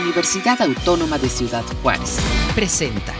Universidad Autónoma de Ciudad Juárez. Presenta.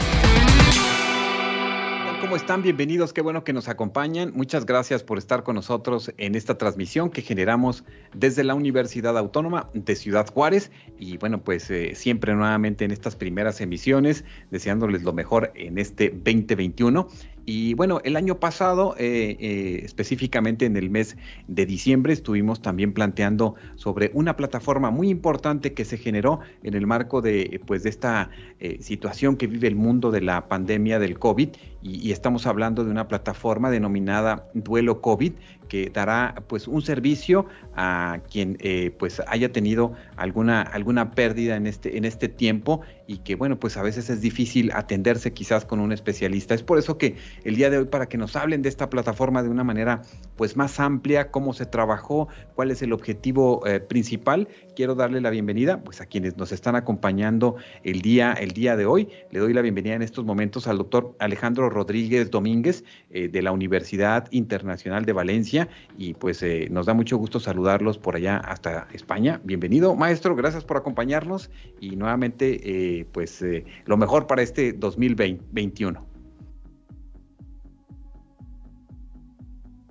¿Cómo están? Bienvenidos, qué bueno que nos acompañan. Muchas gracias por estar con nosotros en esta transmisión que generamos desde la Universidad Autónoma de Ciudad Juárez. Y bueno, pues eh, siempre nuevamente en estas primeras emisiones, deseándoles lo mejor en este 2021. Y bueno, el año pasado, eh, eh, específicamente en el mes de diciembre, estuvimos también planteando sobre una plataforma muy importante que se generó en el marco de, pues, de esta eh, situación que vive el mundo de la pandemia del COVID. Y, estamos hablando de una plataforma denominada Duelo COVID, que dará pues un servicio a quien eh, pues haya tenido alguna alguna pérdida en este en este tiempo y que bueno pues a veces es difícil atenderse quizás con un especialista. Es por eso que el día de hoy para que nos hablen de esta plataforma de una manera pues más amplia cómo se trabajó cuál es el objetivo eh, principal quiero darle la bienvenida pues a quienes nos están acompañando el día el día de hoy le doy la bienvenida en estos momentos al doctor Alejandro Rodríguez Domínguez eh, de la Universidad Internacional de Valencia y pues eh, nos da mucho gusto saludarlos por allá hasta España. Bienvenido, maestro, gracias por acompañarnos y nuevamente eh, pues lo mejor para este 2021.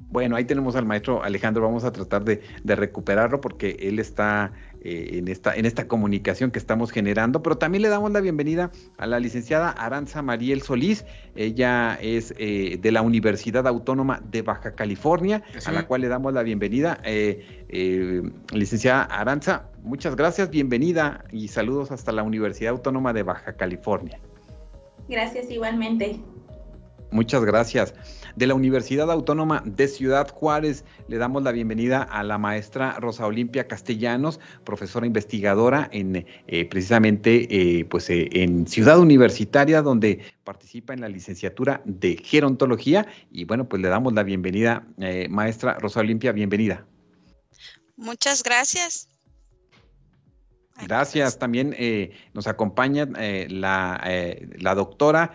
Bueno, ahí tenemos al maestro Alejandro, vamos a tratar de recuperarlo porque él está eh, en, esta, en esta comunicación que estamos generando, pero también le damos la bienvenida a la licenciada Aranza Mariel Solís, ella es eh, de la Universidad Autónoma de Baja California, a la cual le damos la bienvenida. Eh, licenciada Aranza, muchas gracias, bienvenida y saludos hasta la Universidad Autónoma de Baja California. Gracias igualmente. Muchas gracias de la Universidad Autónoma de Ciudad Juárez. Le damos la bienvenida a la maestra Rosa Olimpia Castellanos, profesora investigadora en eh, precisamente eh, pues, eh, en Ciudad Universitaria, donde participa en la licenciatura de gerontología. Y bueno, pues le damos la bienvenida, maestra Rosa Olimpia, bienvenida. Muchas gracias. Gracias. También eh, nos acompaña eh, la, eh, la, doctora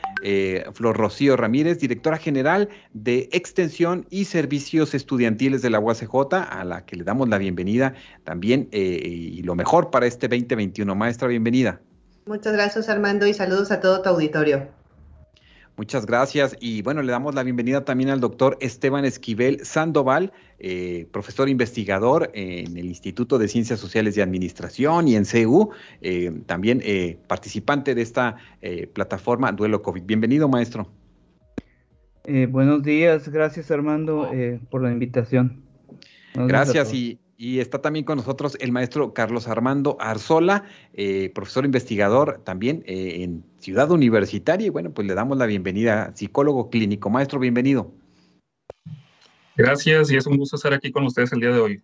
Flor Rocío Ramírez, directora general de Extensión y Servicios Estudiantiles de la UACJ, a la que le damos la bienvenida también y lo mejor para este 2021. Maestra, bienvenida. Muchas gracias, Armando, y saludos a todo tu auditorio. Muchas gracias. Y bueno, le damos la bienvenida también al doctor Esteban Esquivel Sandoval, eh, profesor investigador en el Instituto de Ciencias Sociales y Administración y en CEU, eh, también eh, participante de esta plataforma Duelo COVID. Bienvenido, maestro. buenos días, gracias Armando por la invitación. gracias y y está también con nosotros el maestro Carlos Armando Arzola, eh, profesor investigador también eh, en Ciudad Universitaria. Y bueno, pues le damos la bienvenida, psicólogo clínico. Maestro, bienvenido. Gracias y es un gusto estar aquí con ustedes el día de hoy.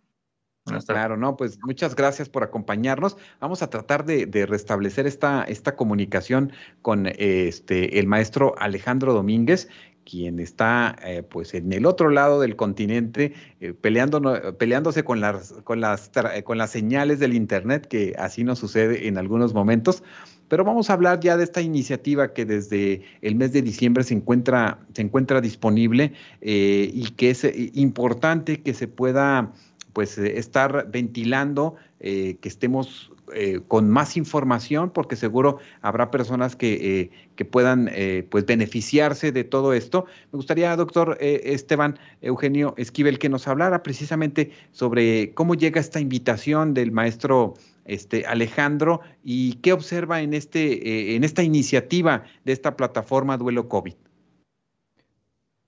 Claro, no, pues muchas gracias por acompañarnos. Vamos a tratar de, restablecer esta, esta comunicación con este el maestro Alejandro Domínguez, quien está eh, pues en el otro lado del continente eh, peleando, peleándose con las, con, las, con las señales del Internet, que así nos sucede en algunos momentos. Pero vamos a hablar ya de esta iniciativa que desde el mes de diciembre se encuentra, se encuentra disponible eh, y que es importante que se pueda pues estar ventilando, que estemos eh, con más información, porque seguro habrá personas que, eh, que puedan eh, pues beneficiarse de todo esto. Me gustaría, doctor Esteban Eugenio Esquivel, que nos hablara precisamente sobre cómo llega esta invitación del maestro este, Alejandro y qué observa en, este, en esta iniciativa de esta plataforma Duelo COVID.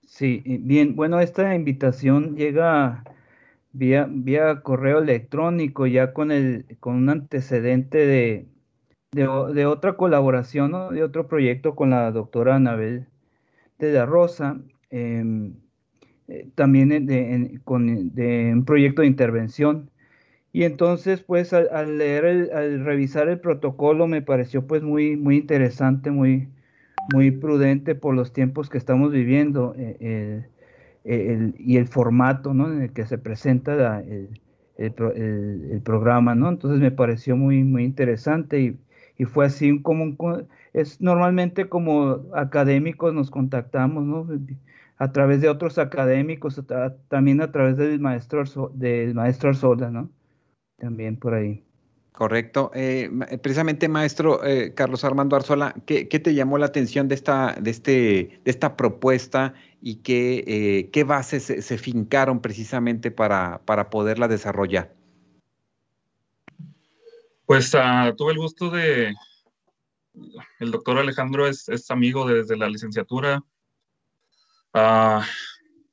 Sí, bien, bueno, esta invitación llega vía, vía correo electrónico, ya con, el, con un antecedente de, de, otra colaboración, de otro proyecto con la doctora Anabel de la Rosa, em, eh, también de, con, de un proyecto de intervención. Y entonces, pues, al, leer, el, al revisar el protocolo, me pareció, pues, muy, muy interesante, muy, muy prudente por los tiempos que estamos viviendo. Eh, y el formato ¿no? en el que se presenta el, el, programa, ¿no? Entonces me pareció muy, muy interesante y, y fue así como, es normalmente como académicos nos contactamos, ¿no? A través de otros académicos, también a través del maestro, del maestro Arzola, ¿no? También por ahí. Correcto. Eh, precisamente, maestro Carlos Armando Arzola, ¿qué, te llamó la atención de esta, de este, de esta propuesta y qué, bases se, fincaron precisamente para, para poderla desarrollar? Pues uh, tuve el gusto de, el doctor Alejandro es, amigo desde la licenciatura, uh,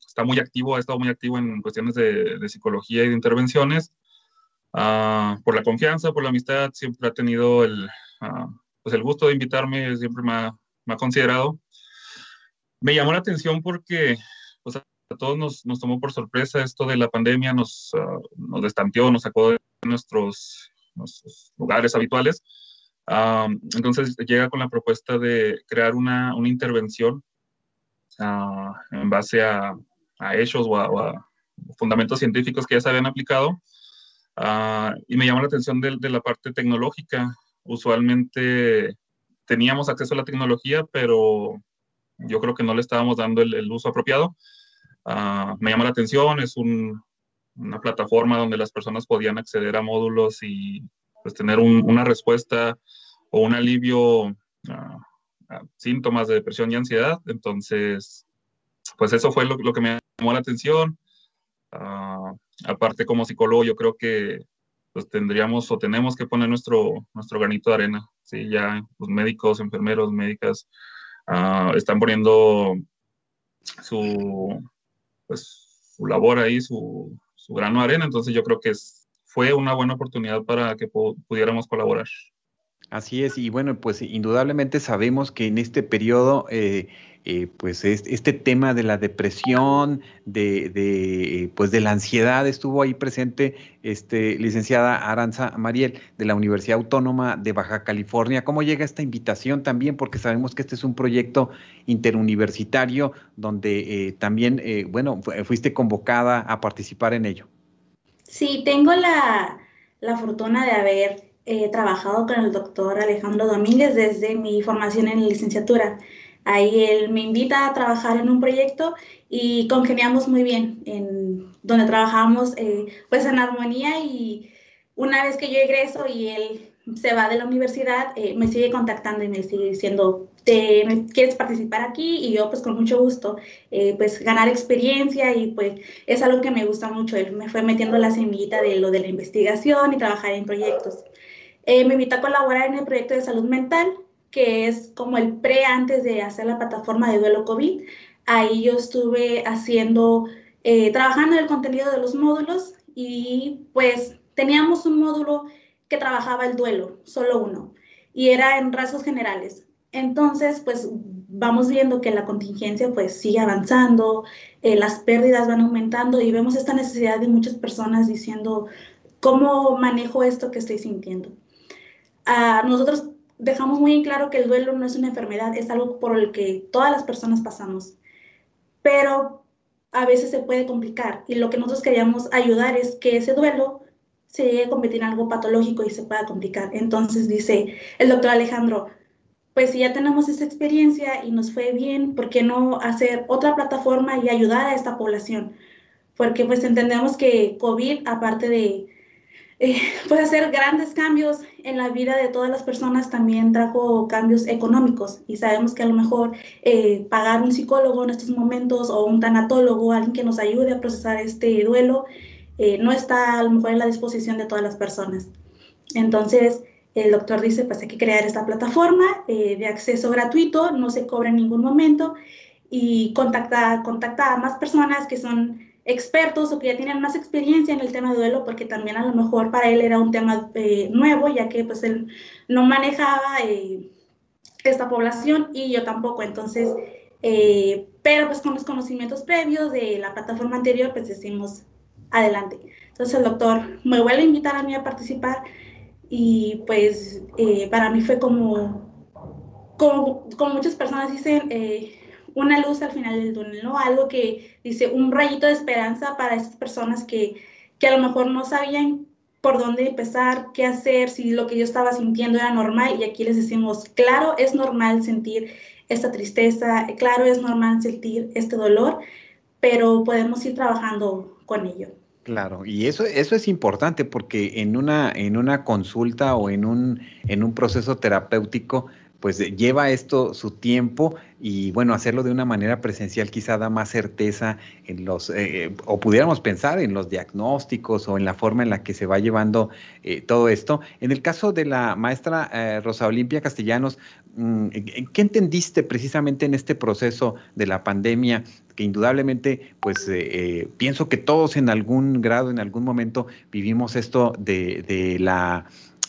está muy activo, ha estado muy activo en cuestiones de, de psicología y de intervenciones. Uh, por la confianza, por la amistad, siempre ha tenido el, pues el gusto de invitarme, siempre me ha, me ha, considerado. Me llamó la atención porque pues, a todos nos, nos tomó por sorpresa esto de la pandemia, nos, nos destanteó, nos sacó de nuestros nuestros lugares habituales. entonces llega con la propuesta de crear una, una intervención uh, en base a, a hechos o a, fundamentos científicos que ya se habían aplicado. Uh, y me llamó la atención de, la parte tecnológica. Usualmente teníamos acceso a la tecnología, pero yo creo que no le estábamos dando el, uso apropiado. Uh, me llama la atención, es un, una plataforma donde las personas podían acceder a módulos y pues tener un, una respuesta o un alivio a, a, síntomas de depresión y ansiedad. Entonces, pues eso fue lo que me llamó la atención. Uh, aparte, como psicólogo, yo creo que pues tendríamos o tenemos que poner nuestro, nuestro granito de arena. ¿sí? Ya los médicos, enfermeros, médicas uh, están poniendo su, pues, su labor ahí, su, su grano de arena, entonces yo creo que fue una buena oportunidad para que pudiéramos colaborar. Así es, y bueno, pues indudablemente sabemos que en este periodo, eh, eh, pues este tema de la depresión, de, de, pues de la ansiedad estuvo ahí presente, este, licenciada Aranza Mariel de la Universidad Autónoma de Baja California. ¿Cómo llega esta invitación también? Porque sabemos que este es un proyecto interuniversitario donde eh, también, eh, bueno, fuiste convocada a participar en ello. Sí, tengo la, la fortuna de haber eh, trabajado con el doctor Alejandro Domínguez desde mi formación en licenciatura. Ahí él me invita a trabajar en un proyecto y congeniamos muy bien, en donde trabajamos eh, pues en armonía y una vez que yo egreso y él se va de la universidad, eh, me sigue contactando y me sigue diciendo, ¿te quieres participar aquí? Y yo pues con mucho gusto, eh, pues ganar experiencia y pues es algo que me gusta mucho. Él me fue metiendo la semillita de lo de la investigación y trabajar en proyectos. Eh, me invitó a colaborar en el proyecto de salud mental, que es como el pre antes de hacer la plataforma de duelo COVID. Ahí yo estuve haciendo, eh, trabajando el contenido de los módulos y pues teníamos un módulo que trabajaba el duelo, solo uno, y era en rasgos generales. Entonces, pues vamos viendo que la contingencia pues sigue avanzando, eh, las pérdidas van aumentando y vemos esta necesidad de muchas personas diciendo, ¿cómo manejo esto que estoy sintiendo? nosotros dejamos muy en claro que el duelo no es una enfermedad, es algo por el que todas las personas pasamos, pero a veces se puede complicar y lo que nosotros queríamos ayudar es que ese duelo se llegue a convertir en algo patológico y se pueda complicar. Entonces dice el doctor Alejandro, pues si ya tenemos esa experiencia y nos fue bien, ¿por qué no hacer otra plataforma y ayudar a esta población? Porque pues entendemos que COVID, aparte de eh, puede hacer grandes cambios en la vida de todas las personas, también trajo cambios económicos y sabemos que a lo mejor eh, pagar un psicólogo en estos momentos o un tanatólogo, alguien que nos ayude a procesar este duelo, eh, no está a lo mejor en la disposición de todas las personas. Entonces, el doctor dice, pues hay que crear esta plataforma eh, de acceso gratuito, no se cobra en ningún momento y contacta, contacta a más personas que son expertos o que ya tienen más experiencia en el tema de duelo, porque también a lo mejor para él era un tema eh, nuevo, ya que pues él no manejaba eh, esta población y yo tampoco. Entonces, eh, pero pues con los conocimientos previos de la plataforma anterior, pues decimos adelante. Entonces el doctor me vuelve a invitar a mí a participar y pues para mí fue como, como, como muchas personas dicen, una luz al final del túnel, ¿no? Algo que dice un rayito de esperanza para esas personas que, que a lo mejor no sabían por dónde empezar, qué hacer, si lo que yo estaba sintiendo era normal. Y aquí les decimos, claro, es normal sentir esta tristeza, claro, es normal sentir este dolor, pero podemos ir trabajando con ello. Claro, y eso, eso es importante porque en una, en una consulta o en un, en un proceso terapéutico, pues lleva esto su tiempo y bueno, hacerlo de una manera presencial quizá da más certeza en los, eh, o pudiéramos pensar en los diagnósticos o en la forma en la que se va llevando eh, todo esto. En el caso de la maestra eh, Rosa Olimpia Castellanos, mm, ¿qué entendiste precisamente en este proceso de la pandemia que indudablemente, pues eh, eh, pienso que todos en algún grado, en algún momento vivimos esto de, de la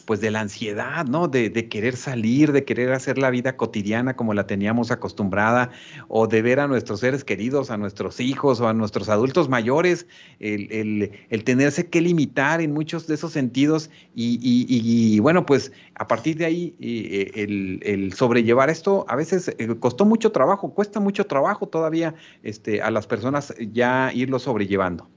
pues de la ansiedad, ¿no? De, querer salir, de querer hacer la vida cotidiana como la teníamos acostumbrada, o de ver a nuestros seres queridos, a nuestros hijos o a nuestros adultos mayores, el, tenerse que limitar en muchos de esos sentidos y, bueno, pues a partir de ahí eh, el, sobrellevar esto a veces eh, costó mucho trabajo, cuesta mucho trabajo todavía este, a las personas ya irlo sobrellevando.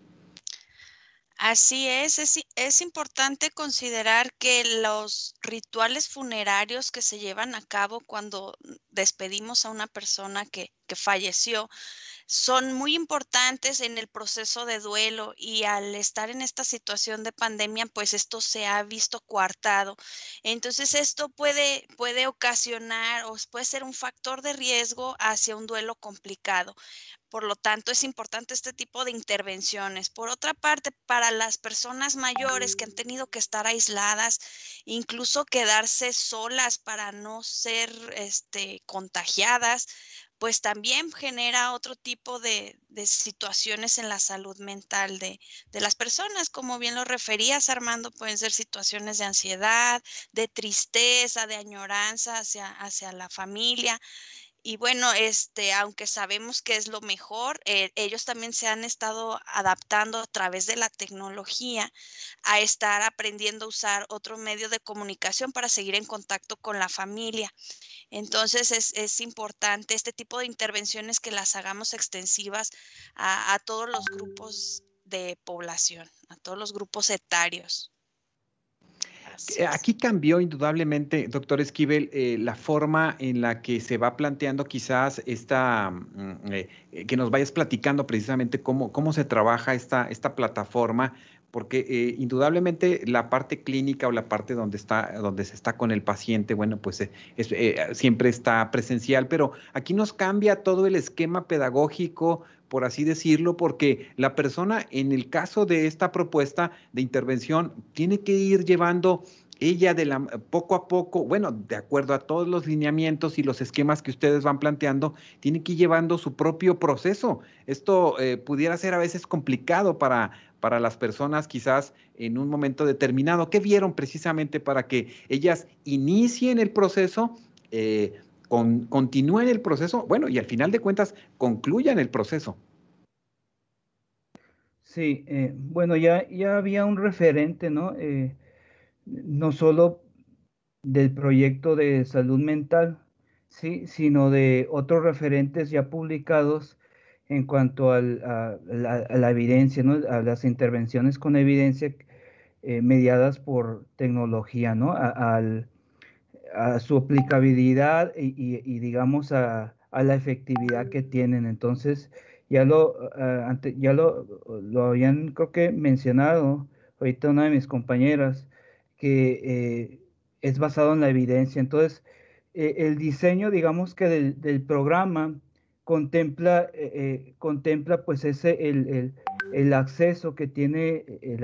Así es, es, importante considerar que los rituales funerarios que se llevan a cabo cuando despedimos a una persona que, que falleció son muy importantes en el proceso de duelo y al estar en esta situación de pandemia, pues esto se ha visto coartado. Entonces esto puede, puede ocasionar o puede ser un factor de riesgo hacia un duelo complicado. Por lo tanto, es importante este tipo de intervenciones. Por otra parte, para las personas mayores que han tenido que estar aisladas, incluso quedarse solas para no ser este, contagiadas, pues también genera otro tipo de, situaciones en la salud mental de, de, las personas. Como bien lo referías, Armando, pueden ser situaciones de ansiedad, de tristeza, de añoranza hacia, hacia la familia. Y bueno, este, aunque sabemos que es lo mejor, eh, ellos también se han estado adaptando a través de la tecnología a estar aprendiendo a usar otro medio de comunicación para seguir en contacto con la familia. Entonces es, es importante este tipo de intervenciones que las hagamos extensivas a, a todos los grupos de población, a todos los grupos etarios. Eh, aquí cambió indudablemente, doctor Esquivel, eh, la forma en la que se va planteando quizás esta, mm, eh, que nos vayas platicando precisamente cómo, cómo se trabaja esta, esta plataforma, porque indudablemente la parte clínica o la parte donde, está, donde se está con el paciente, bueno, pues siempre está presencial, pero aquí nos cambia todo el esquema pedagógico, por así decirlo, porque la persona en el caso de esta propuesta de intervención tiene que ir llevando ella de la poco a poco, bueno, de acuerdo a todos los lineamientos y los esquemas que ustedes van planteando, tiene que ir llevando su propio proceso. Esto eh, pudiera ser a veces complicado para, para las personas quizás en un momento determinado. ¿Qué vieron precisamente para que ellas inicien el proceso? Eh, continúen el proceso, bueno, y al final de cuentas concluyan el proceso. Sí, eh, bueno, ya, ya había un referente, ¿no? Eh, no solo del proyecto de salud mental, sí, sino de otros referentes ya publicados en cuanto a, la, evidencia, ¿no? a las intervenciones con evidencia eh, mediadas por tecnología, ¿no? al, a su aplicabilidad y, digamos a, la efectividad que tienen. Entonces, ya lo, ah, ya lo, lo, habían creo que mencionado ahorita una de mis compañeras, que eh, es basado en la evidencia. Entonces, eh, el diseño, digamos que del, programa contempla, eh, contempla pues ese, el, el, acceso que tiene el,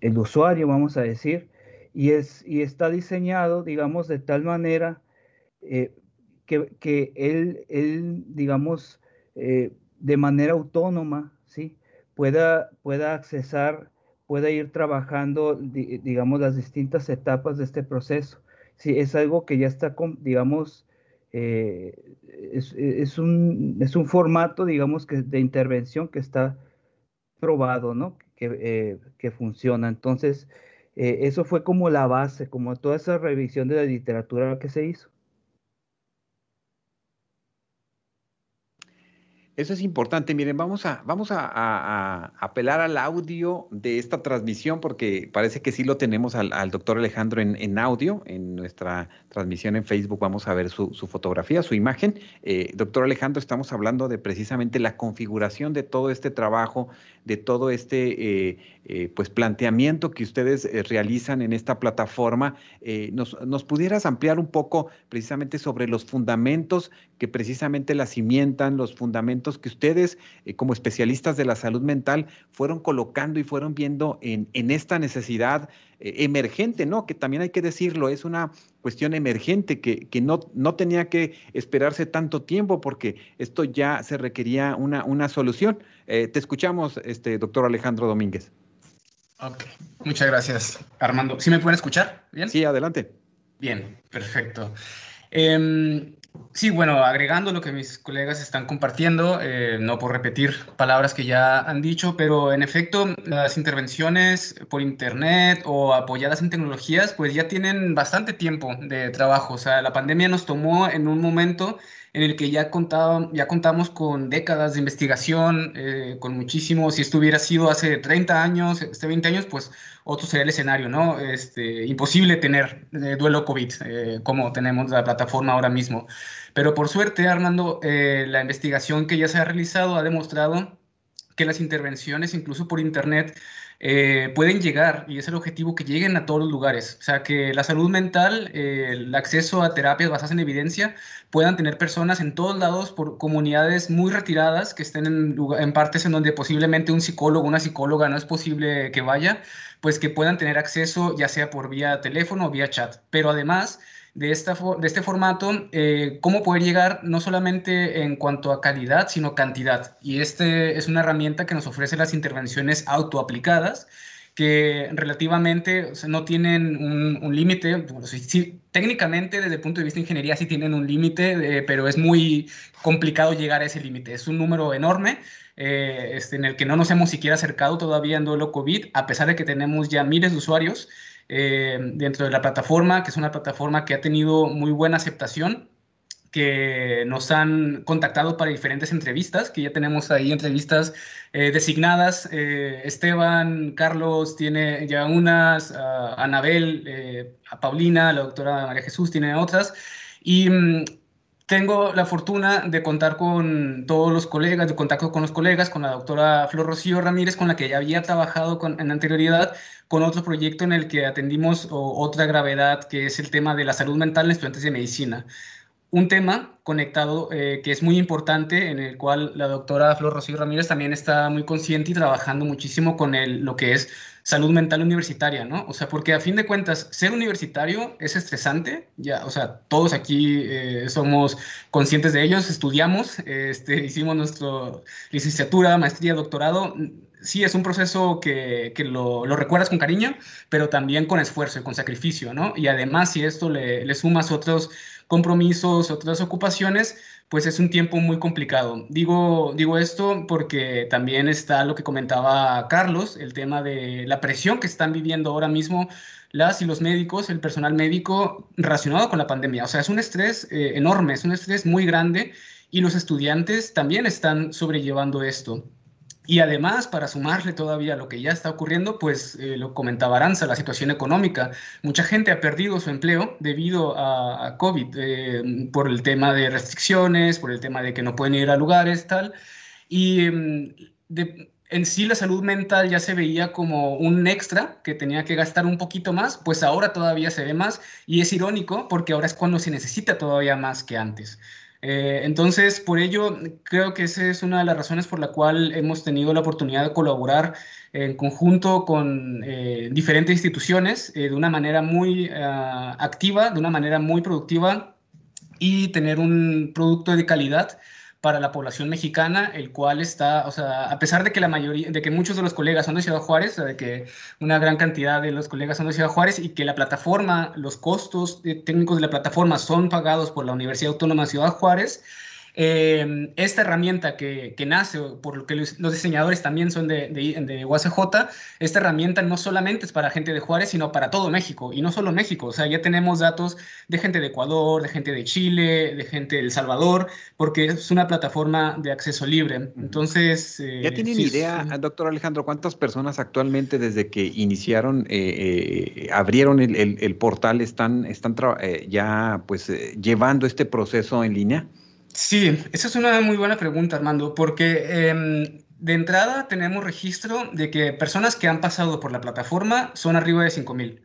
el usuario, vamos a decir, y, es, y está diseñado, digamos, de tal manera eh, que, él, él, digamos, eh, de manera autónoma, ¿sí? Pueda, pueda accesar, pueda ir trabajando, digamos, las distintas etapas de este proceso. Sí, es algo que ya está, digamos, eh, es, un, es un formato, digamos, que de intervención que está probado, ¿no? Que, que funciona. Entonces, eh, eso fue como la base, como toda esa revisión de la literatura que se hizo. Eso es importante. Miren, vamos a, vamos a, apelar al audio de esta transmisión porque parece que sí lo tenemos al, doctor Alejandro en, audio. En nuestra transmisión en Facebook vamos a ver su, fotografía, su imagen. Eh, doctor Alejandro, estamos hablando de precisamente la configuración de todo este trabajo, de todo este eh, eh, pues planteamiento que ustedes realizan en esta plataforma. Nos, nos, pudieras ampliar un poco precisamente sobre los fundamentos que precisamente la cimientan, los fundamentos que ustedes eh, como especialistas de la salud mental fueron colocando y fueron viendo en, esta necesidad eh, emergente, ¿no? Que también hay que decirlo, es una cuestión emergente que, no, no tenía que esperarse tanto tiempo porque esto ya se requería una, una solución. Eh, te escuchamos, este, doctor Alejandro Domínguez. Ok, muchas gracias, Armando. ¿Sí me pueden escuchar? ¿Bien? Sí, adelante. Bien, perfecto. Em, Sí, bueno, agregando lo que mis colegas están compartiendo, eh, no por repetir palabras que ya han dicho, pero en efecto las intervenciones por Internet o apoyadas en tecnologías, pues ya tienen bastante tiempo de trabajo. O sea, la pandemia nos tomó en un momento en el que ya, contaba, ya contamos con décadas de investigación, eh, con muchísimo, si esto hubiera sido hace 30 años, este 20 años, pues otro sería el escenario, ¿no? Este, imposible tener eh, duelo COVID eh, como tenemos la plataforma ahora mismo. Pero por suerte, Armando, la investigación que ya se ha realizado ha demostrado que las intervenciones, incluso por Internet, eh, pueden llegar, y es el objetivo, que lleguen a todos los lugares. O sea, que la salud mental, eh, el acceso a terapias basadas en evidencia, puedan tener personas en todos lados, por comunidades muy retiradas, que estén en, en partes en donde posiblemente un psicólogo, una psicóloga no es posible que vaya, pues que puedan tener acceso ya sea por vía teléfono o vía chat. Pero además de, esta, de este formato, eh, cómo poder llegar no solamente en cuanto a calidad, sino cantidad. Y este es una herramienta que nos ofrece las intervenciones autoaplicadas, que relativamente no tienen un, límite, técnicamente desde el punto de vista de ingeniería sí tienen un límite, eh, pero es muy complicado llegar a ese límite. Es un número enorme eh, este, en el que no nos hemos siquiera acercado todavía en duelo COVID, a pesar de que tenemos ya miles de usuarios. Eh, dentro de la plataforma, que es una plataforma que ha tenido muy buena aceptación, que nos han contactado para diferentes entrevistas, que ya tenemos ahí entrevistas eh, designadas. Eh, Esteban, Carlos tiene ya unas, Anabel, a Paulina, la doctora María Jesús tiene otras. Y mm, tengo la fortuna de contar con todos los colegas, de contacto con los colegas, con la doctora Flor Rocío Ramírez, con la que ya había trabajado con, en anterioridad, con otro proyecto en el que atendimos otra gravedad, que es el tema de la salud mental en estudiantes de medicina. Un tema conectado eh, que es muy importante, en el cual la doctora Flor Rocío Ramírez también está muy consciente y trabajando muchísimo con el, lo que es salud mental universitaria, ¿no? O sea, porque a fin de cuentas, ser universitario es estresante, ya, o sea, todos aquí eh, somos conscientes de ellos, estudiamos, este, hicimos nuestra licenciatura, maestría, doctorado, sí es un proceso que, lo, recuerdas con cariño, pero también con esfuerzo y con sacrificio, ¿no? Y además, si esto le, sumas otros compromisos, otras ocupaciones, pues es un tiempo muy complicado. Digo, digo esto porque también está lo que comentaba Carlos, el tema de la presión que están viviendo ahora mismo las y los médicos, el personal médico relacionado con la pandemia. O sea, es un estrés eh, enorme, es un estrés muy grande y los estudiantes también están sobrellevando esto. Y además, para sumarle todavía lo que ya está ocurriendo, pues eh, lo comentaba Aranza, la situación económica. Mucha gente ha perdido su empleo debido a, COVID, eh, por el tema de restricciones, por el tema de que no pueden ir a lugares, tal. Y mm, en sí la salud mental ya se veía como un extra que tenía que gastar un poquito más, pues ahora todavía se ve más y es irónico porque ahora es cuando se necesita todavía más que antes. Eh, entonces, por ello, creo que esa es una de las razones por la cual hemos tenido la oportunidad de colaborar en conjunto con eh, diferentes instituciones eh, de una manera muy activa, de una manera muy productiva y tener un producto de calidad para la población mexicana, el cual está, o sea, a pesar de que la mayoría, de que muchos de los colegas son de Ciudad Juárez, o de que una gran cantidad de los colegas son de Ciudad Juárez y que la plataforma, los costos técnicos de la plataforma son pagados por la Universidad Autónoma de Ciudad Juárez, eh, esta herramienta que, nace, por lo que los, diseñadores también son de, de, de, UACJ, esta herramienta no solamente es para gente de Juárez, sino para todo México, y no solo México, o sea, ya tenemos datos de gente de Ecuador, de gente de Chile, de gente de El Salvador, porque es una plataforma de acceso libre. Entonces... ¿Ya eh, tienen idea, doctor Alejandro, cuántas personas actualmente desde que iniciaron, eh, abrieron el, portal, están, están ya pues llevando este proceso en línea? Sí, esa es una muy buena pregunta, Armando, porque em, de entrada tenemos registro de que personas que han pasado por la plataforma son arriba de 5.000.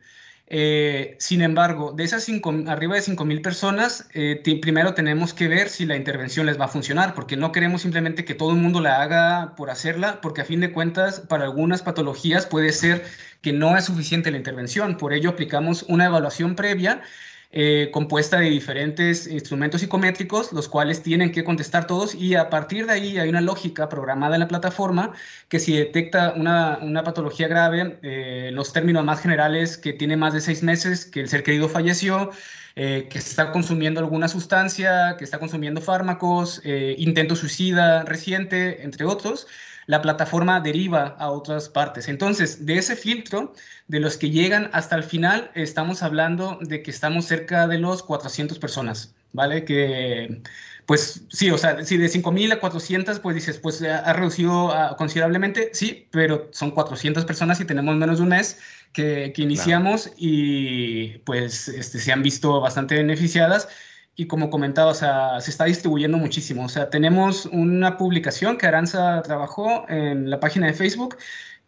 Eh, sin embargo, de esas arriba de 5.000 personas, eh, primero tenemos que ver si la intervención les va a funcionar, porque no queremos simplemente que todo el mundo la haga por hacerla, porque a fin de cuentas, para algunas patologías puede ser que no es suficiente la intervención. Por ello, aplicamos una evaluación previa eh, compuesta de diferentes instrumentos psicométricos, los cuales tienen que contestar todos y a partir de ahí hay una lógica programada en la plataforma que si detecta una, patología grave, eh, los términos más generales que tiene más de seis meses, que el ser querido falleció, eh, que está consumiendo alguna sustancia, que está consumiendo fármacos, intento suicida reciente, entre otros, la plataforma deriva a otras partes. Entonces, de ese filtro, de los que llegan hasta el final, estamos hablando de que estamos cerca de los 400 personas, ¿vale? Que, pues sí, o sea, si de 5.000 a 400, pues dices, pues ha reducido ah, considerablemente, sí, pero son 400 personas y tenemos menos de un mes que, iniciamos y pues este, se han visto bastante beneficiadas y como comentaba, o sea, se está distribuyendo muchísimo. O sea, tenemos una publicación que Aranza trabajó en la página de Facebook,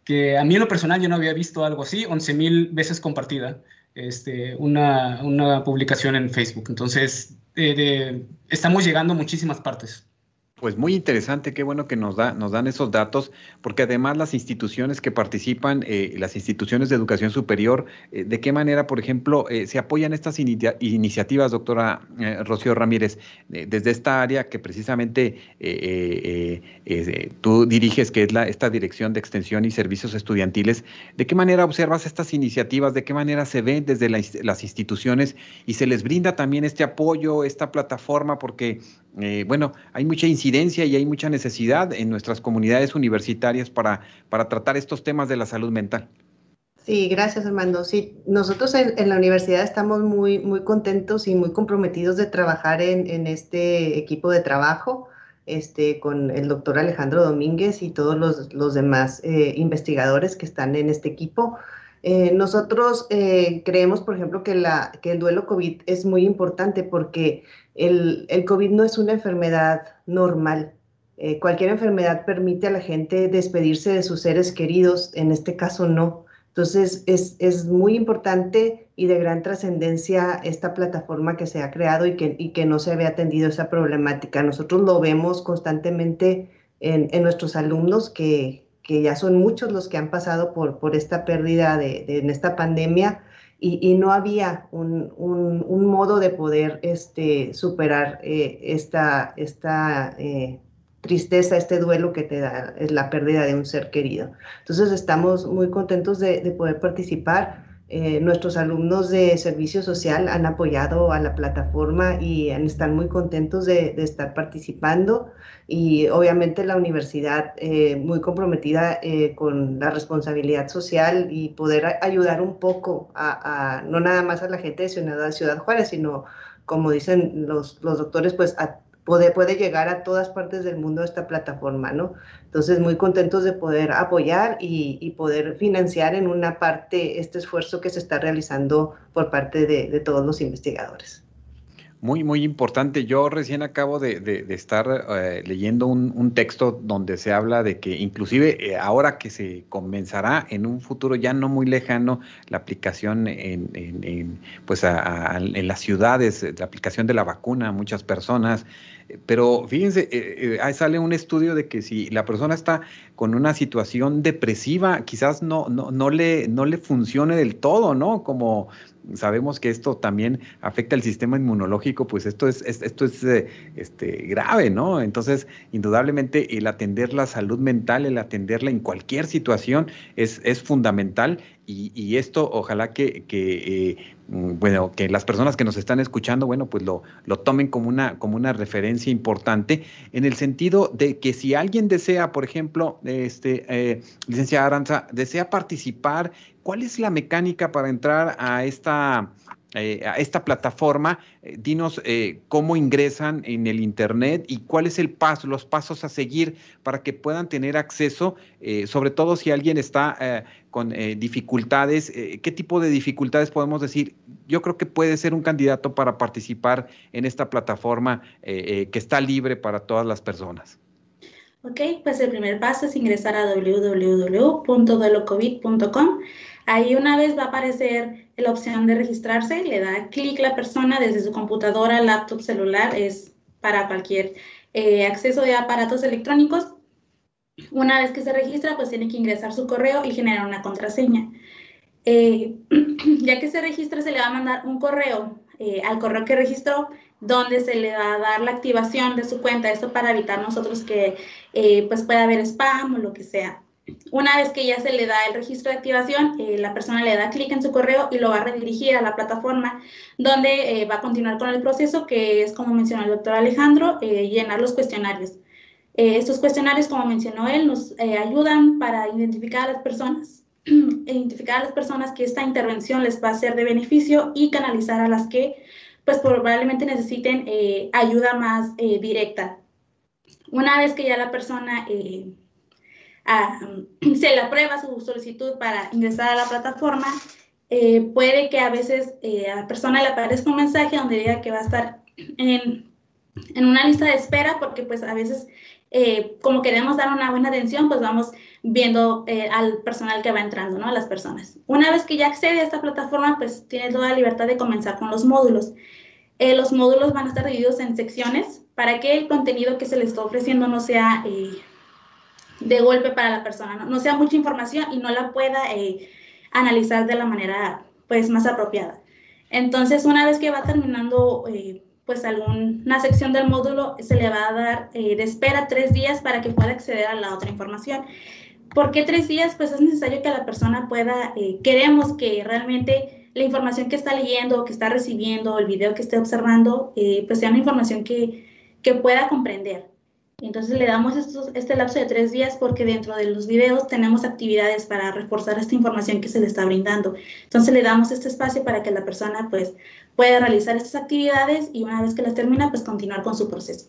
que a mí en lo personal yo no había visto algo así, 11.000 veces compartida, este, una, una publicación en Facebook. Entonces, estamos llegando a muchísimas partes. Pues muy interesante, qué bueno que nos, da, nos dan esos datos, porque además las instituciones que participan, eh, las instituciones de educación superior, eh, ¿de qué manera, por ejemplo, eh, se apoyan estas iniciativas, doctora Rocío Ramírez, desde esta área que precisamente tú diriges, que es la, esta Dirección de Extensión y Servicios Estudiantiles? ¿De qué manera observas estas iniciativas? ¿De qué manera se ven desde las instituciones y se les brinda también este apoyo, esta plataforma? Porque, bueno, hay mucha incidencia y hay mucha necesidad en nuestras comunidades universitarias para, para tratar estos temas de la salud mental. Sí, gracias Armando. Sí, nosotros en, la universidad estamos muy, muy contentos y muy comprometidos de trabajar en, este equipo de trabajo este, con el doctor Alejandro Domínguez y todos los, demás eh, investigadores que están en este equipo. Eh, nosotros eh, creemos, por ejemplo, que, el duelo COVID es muy importante porque el, COVID no es una enfermedad normal. Eh, cualquier enfermedad permite a la gente despedirse de sus seres queridos, en este caso no. Entonces es, muy importante y de gran trascendencia esta plataforma que se ha creado y que, no se había atendido esa problemática. Nosotros lo vemos constantemente en, en nuestros alumnos que, que, ya son muchos los que han pasado por, por esta pérdida de, de en esta pandemia y, no había un, un, modo de poder este, superar eh, esta, esta eh, tristeza, este duelo que te da es la pérdida de un ser querido. Entonces estamos muy contentos de, de poder participar. Eh, nuestros alumnos de servicio social han apoyado a la plataforma y están muy contentos de, estar participando. Y obviamente la universidad eh, muy comprometida eh, con la responsabilidad social y poder ayudar un poco a, no nada más a la gente de Ciudad Juárez, sino como dicen los, los doctores, pues a, puede, puede llegar a todas partes del mundo esta plataforma, ¿no? Entonces, muy contentos de poder apoyar y, y poder financiar en una parte este esfuerzo que se está realizando por parte de, de todos los investigadores. Muy, muy importante. Yo recién acabo de, estar eh, leyendo un, texto donde se habla de que inclusive eh, ahora que se comenzará en un futuro ya no muy lejano la aplicación en, pues en las ciudades, la aplicación de la vacuna a muchas personas, pero fíjense, eh, ahí sale un estudio de que si la persona está con una situación depresiva, quizás no, no, no, le, no le funcione del todo, ¿no? Como sabemos que esto también afecta el sistema inmunológico pues esto es, esto es eh, este, grave, ¿no? Entonces, indudablemente el atender la salud mental, el atenderla en cualquier situación es, es fundamental y, esto ojalá que, eh, bueno, que las personas que nos están escuchando, bueno, pues lo, lo tomen como una, como una referencia importante en el sentido de que si alguien desea, por ejemplo, este, eh, licenciada Aranza, desea participar, ¿cuál es la mecánica para entrar a esta eh, a esta plataforma, eh, dinos eh, cómo ingresan en el Internet y cuál es el paso, los pasos a seguir para que puedan tener acceso, sobre todo si alguien está con dificultades, ¿qué tipo de dificultades podemos decir? Yo creo que puede ser un candidato para participar en esta plataforma que está libre para todas las personas. Ok, pues el primer paso es ingresar a www.duelocovid.com. Ahí una vez va a aparecer la opción de registrarse, le da clic la persona desde su computadora, laptop, celular, es para cualquier eh, acceso de aparatos electrónicos. Una vez que se registra, pues tiene que ingresar su correo y generar una contraseña. Eh, ya que se registra, se le va a mandar un correo eh, al correo que registró, donde se le va a dar la activación de su cuenta, esto para evitar nosotros que pues pueda haber spam o lo que sea. Una vez que ya se le da el registro de activación, eh, la persona le da clic en su correo y lo va a redirigir a la plataforma donde eh, va a continuar con el proceso, que es, como mencionó el doctor Alejandro, eh, llenar los cuestionarios. estos cuestionarios, como mencionó él, nos ayudan para identificar a las personas, identificar a las personas que esta intervención les va a ser de beneficio y canalizar a las que, pues, probablemente necesiten ayuda más directa. Una vez que ya la persona se le aprueba su solicitud para ingresar a la plataforma, eh, puede que a veces eh, a la persona le aparezca un mensaje donde diga que va a estar en, en una lista de espera porque pues a veces eh, como queremos dar una buena atención, pues vamos viendo al personal que va entrando, ¿no? A las personas. Una vez que ya accede a esta plataforma, pues tiene toda la libertad de comenzar con los módulos. los módulos van a estar divididos en secciones para que el contenido que se le está ofreciendo no sea de golpe para la persona, no, sea mucha información y no la pueda eh, analizar de la manera pues más apropiada. Entonces, una vez que va terminando eh, pues alguna sección del módulo, se le va a dar eh, de espera tres días para que pueda acceder a la otra información. ¿Por qué tres días? Pues es necesario que la persona pueda, queremos que realmente la información que está leyendo, que está recibiendo, el video que esté observando, pues sea una información que, que pueda comprender. Entonces le damos este lapso de tres días porque dentro de los videos tenemos actividades para reforzar esta información que se le está brindando. Entonces le damos este espacio para que la persona pues pueda realizar estas actividades y una vez que las termina pues continuar con su proceso.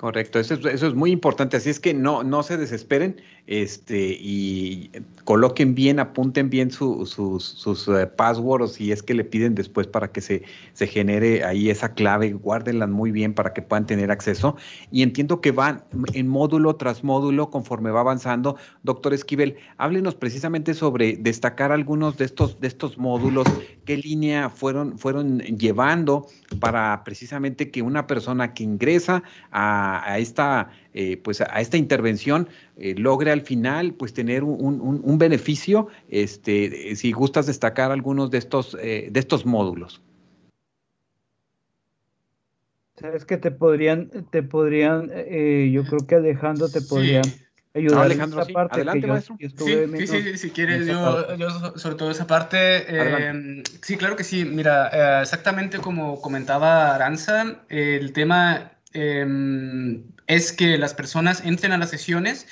Correcto, eso es, eso es muy importante, así es que no, no se desesperen este, y coloquen bien, apunten bien sus, sus uh, passwords si es que le piden después para que se, se genere ahí esa clave, guárdenlas muy bien para que puedan tener acceso. Y entiendo que van en módulo tras módulo conforme va avanzando. Doctor Esquivel, háblenos precisamente sobre destacar algunos de estos, de estos módulos, qué línea fueron, fueron llevando para precisamente que una persona que ingresa a a, esta, eh, pues a esta intervención eh, logre al final pues tener un, beneficio, este, si gustas destacar algunos de estos, eh, de estos módulos. Sabes que te podrían, te podrían, yo creo que Alejandro te podría ayudar Alejandro, en esa parte. Adelante, maestro. sí, sí, sí, si quieres, yo, sobre todo esa parte, sí, claro que sí. Mira, exactamente como comentaba Aranza, el tema Em, es que las personas entren a las sesiones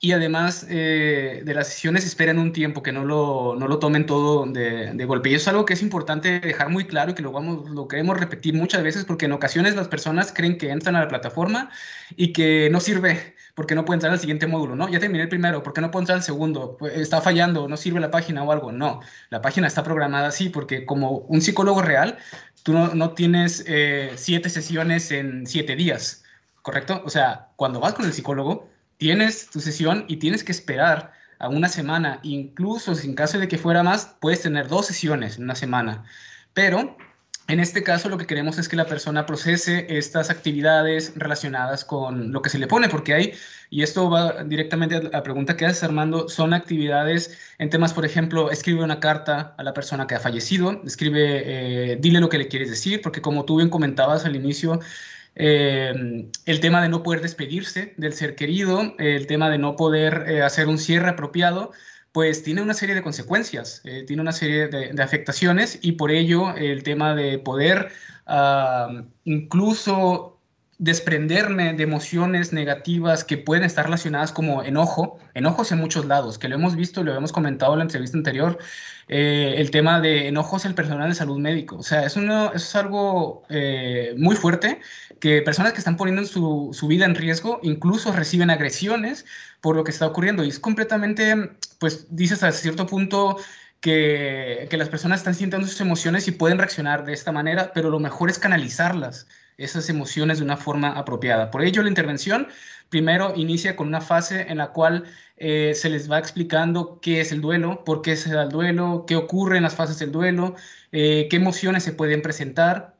y además eh, de las sesiones esperen un tiempo, que no lo, no lo tomen todo de, de, golpe. Y eso es algo que es importante dejar muy claro y que lo, vamos, lo queremos repetir muchas veces porque en ocasiones las personas creen que entran a la plataforma y que no sirve porque no puede entrar al siguiente módulo, ¿no? Ya terminé el primero, ¿por qué no puedo entrar al segundo? Pues, está fallando, no sirve la página o algo. No, la página está programada así porque como un psicólogo real, tú no, no tienes eh, siete sesiones en siete días, ¿correcto? O sea, cuando vas con el psicólogo, tienes tu sesión y tienes que esperar a una semana, incluso en caso de que fuera más, puedes tener dos sesiones en una semana. Pero en este caso, lo que queremos es que la persona procese estas actividades relacionadas con lo que se le pone, porque hay, y esto va directamente a la pregunta que haces, Armando, son actividades en temas, por ejemplo, escribe una carta a la persona que ha fallecido, escribe, eh, dile lo que le quieres decir, porque como tú bien comentabas al inicio, eh, el tema de no poder despedirse del ser querido, el tema de no poder eh, hacer un cierre apropiado, pues tiene una serie de consecuencias, eh, tiene una serie de, afectaciones y por ello el tema de poder ah, incluso desprenderme de emociones negativas que pueden estar relacionadas como enojo, enojos en muchos lados, que lo hemos visto, lo hemos comentado en la entrevista anterior, eh, el tema de enojos el personal de salud médico. O sea, es, eso es algo eh, muy fuerte, que personas que están poniendo su, su, vida en riesgo incluso reciben agresiones por lo que está ocurriendo. Y es completamente, pues dices a cierto punto, que, que, las personas están sintiendo sus emociones y pueden reaccionar de esta manera, pero lo mejor es canalizarlas esas emociones de una forma apropiada. Por ello, la intervención primero inicia con una fase en la cual eh, se les va explicando qué es el duelo, por qué se da el duelo, qué ocurre en las fases del duelo, eh, qué emociones se pueden presentar,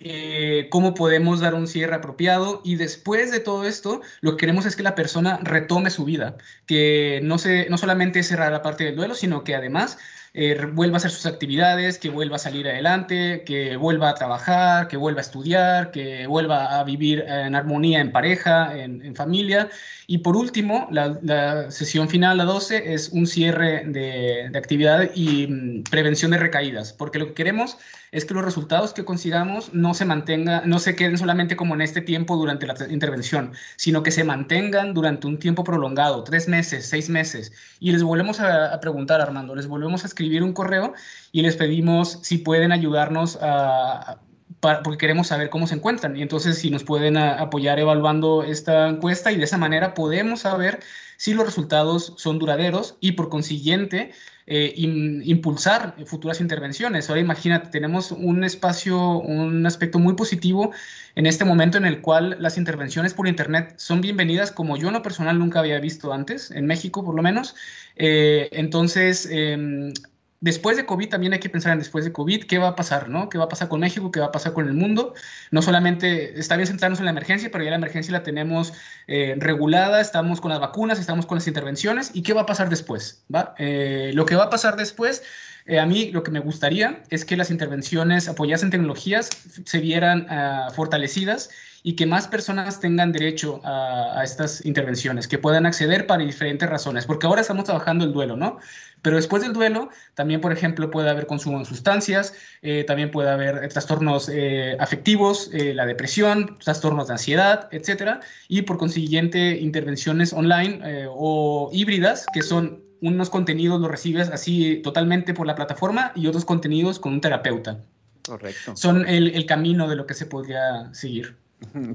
eh, cómo podemos dar un cierre apropiado y después de todo esto lo que queremos es que la persona retome su vida, que no, se, no solamente cerrar la parte del duelo, sino que además eh, vuelva a hacer sus actividades, que vuelva a salir adelante, que vuelva a trabajar, que vuelva a estudiar, que vuelva a vivir en armonía en pareja, en, familia. Y por último, la, sesión final, la 12, es un cierre de, de actividad y mm, prevención de recaídas, porque lo que queremos es que los resultados que consigamos no se mantengan, no se queden solamente como en este tiempo durante la intervención, sino que se mantengan durante un tiempo prolongado, tres meses, seis meses. Y les volvemos a, preguntar, Armando, les volvemos a escribir un correo y les pedimos si pueden ayudarnos a, porque queremos saber cómo se encuentran. Y entonces si nos pueden apoyar evaluando esta encuesta y de esa manera podemos saber si los resultados son duraderos y por consiguiente eh, impulsar futuras intervenciones. Ahora imagínate, tenemos un espacio, un aspecto muy positivo en este momento en el cual las intervenciones por Internet son bienvenidas como yo en lo personal nunca había visto antes, en México por lo menos. Eh, entonces, em, después de COVID también hay que pensar en después de COVID, qué va a pasar, ¿no? ¿Qué va a pasar con México? ¿Qué va a pasar con el mundo? No solamente está bien centrarnos en la emergencia, pero ya la emergencia la tenemos eh, regulada, estamos con las vacunas, estamos con las intervenciones, ¿y qué va a pasar después? ¿va? Eh, lo que va a pasar después, eh, a mí lo que me gustaría es que las intervenciones apoyadas en tecnologías se vieran ah, fortalecidas y que más personas tengan derecho a, estas intervenciones, que puedan acceder para diferentes razones, porque ahora estamos trabajando el duelo, ¿no? Pero después del duelo, también, por ejemplo, puede haber consumo de sustancias, eh, también puede haber trastornos eh, afectivos, eh, la depresión, trastornos de ansiedad, etcétera, y por consiguiente, intervenciones online o híbridas, que son unos contenidos los recibes así totalmente por la plataforma y otros contenidos con un terapeuta. Correcto. Son el, el camino de lo que se podría seguir.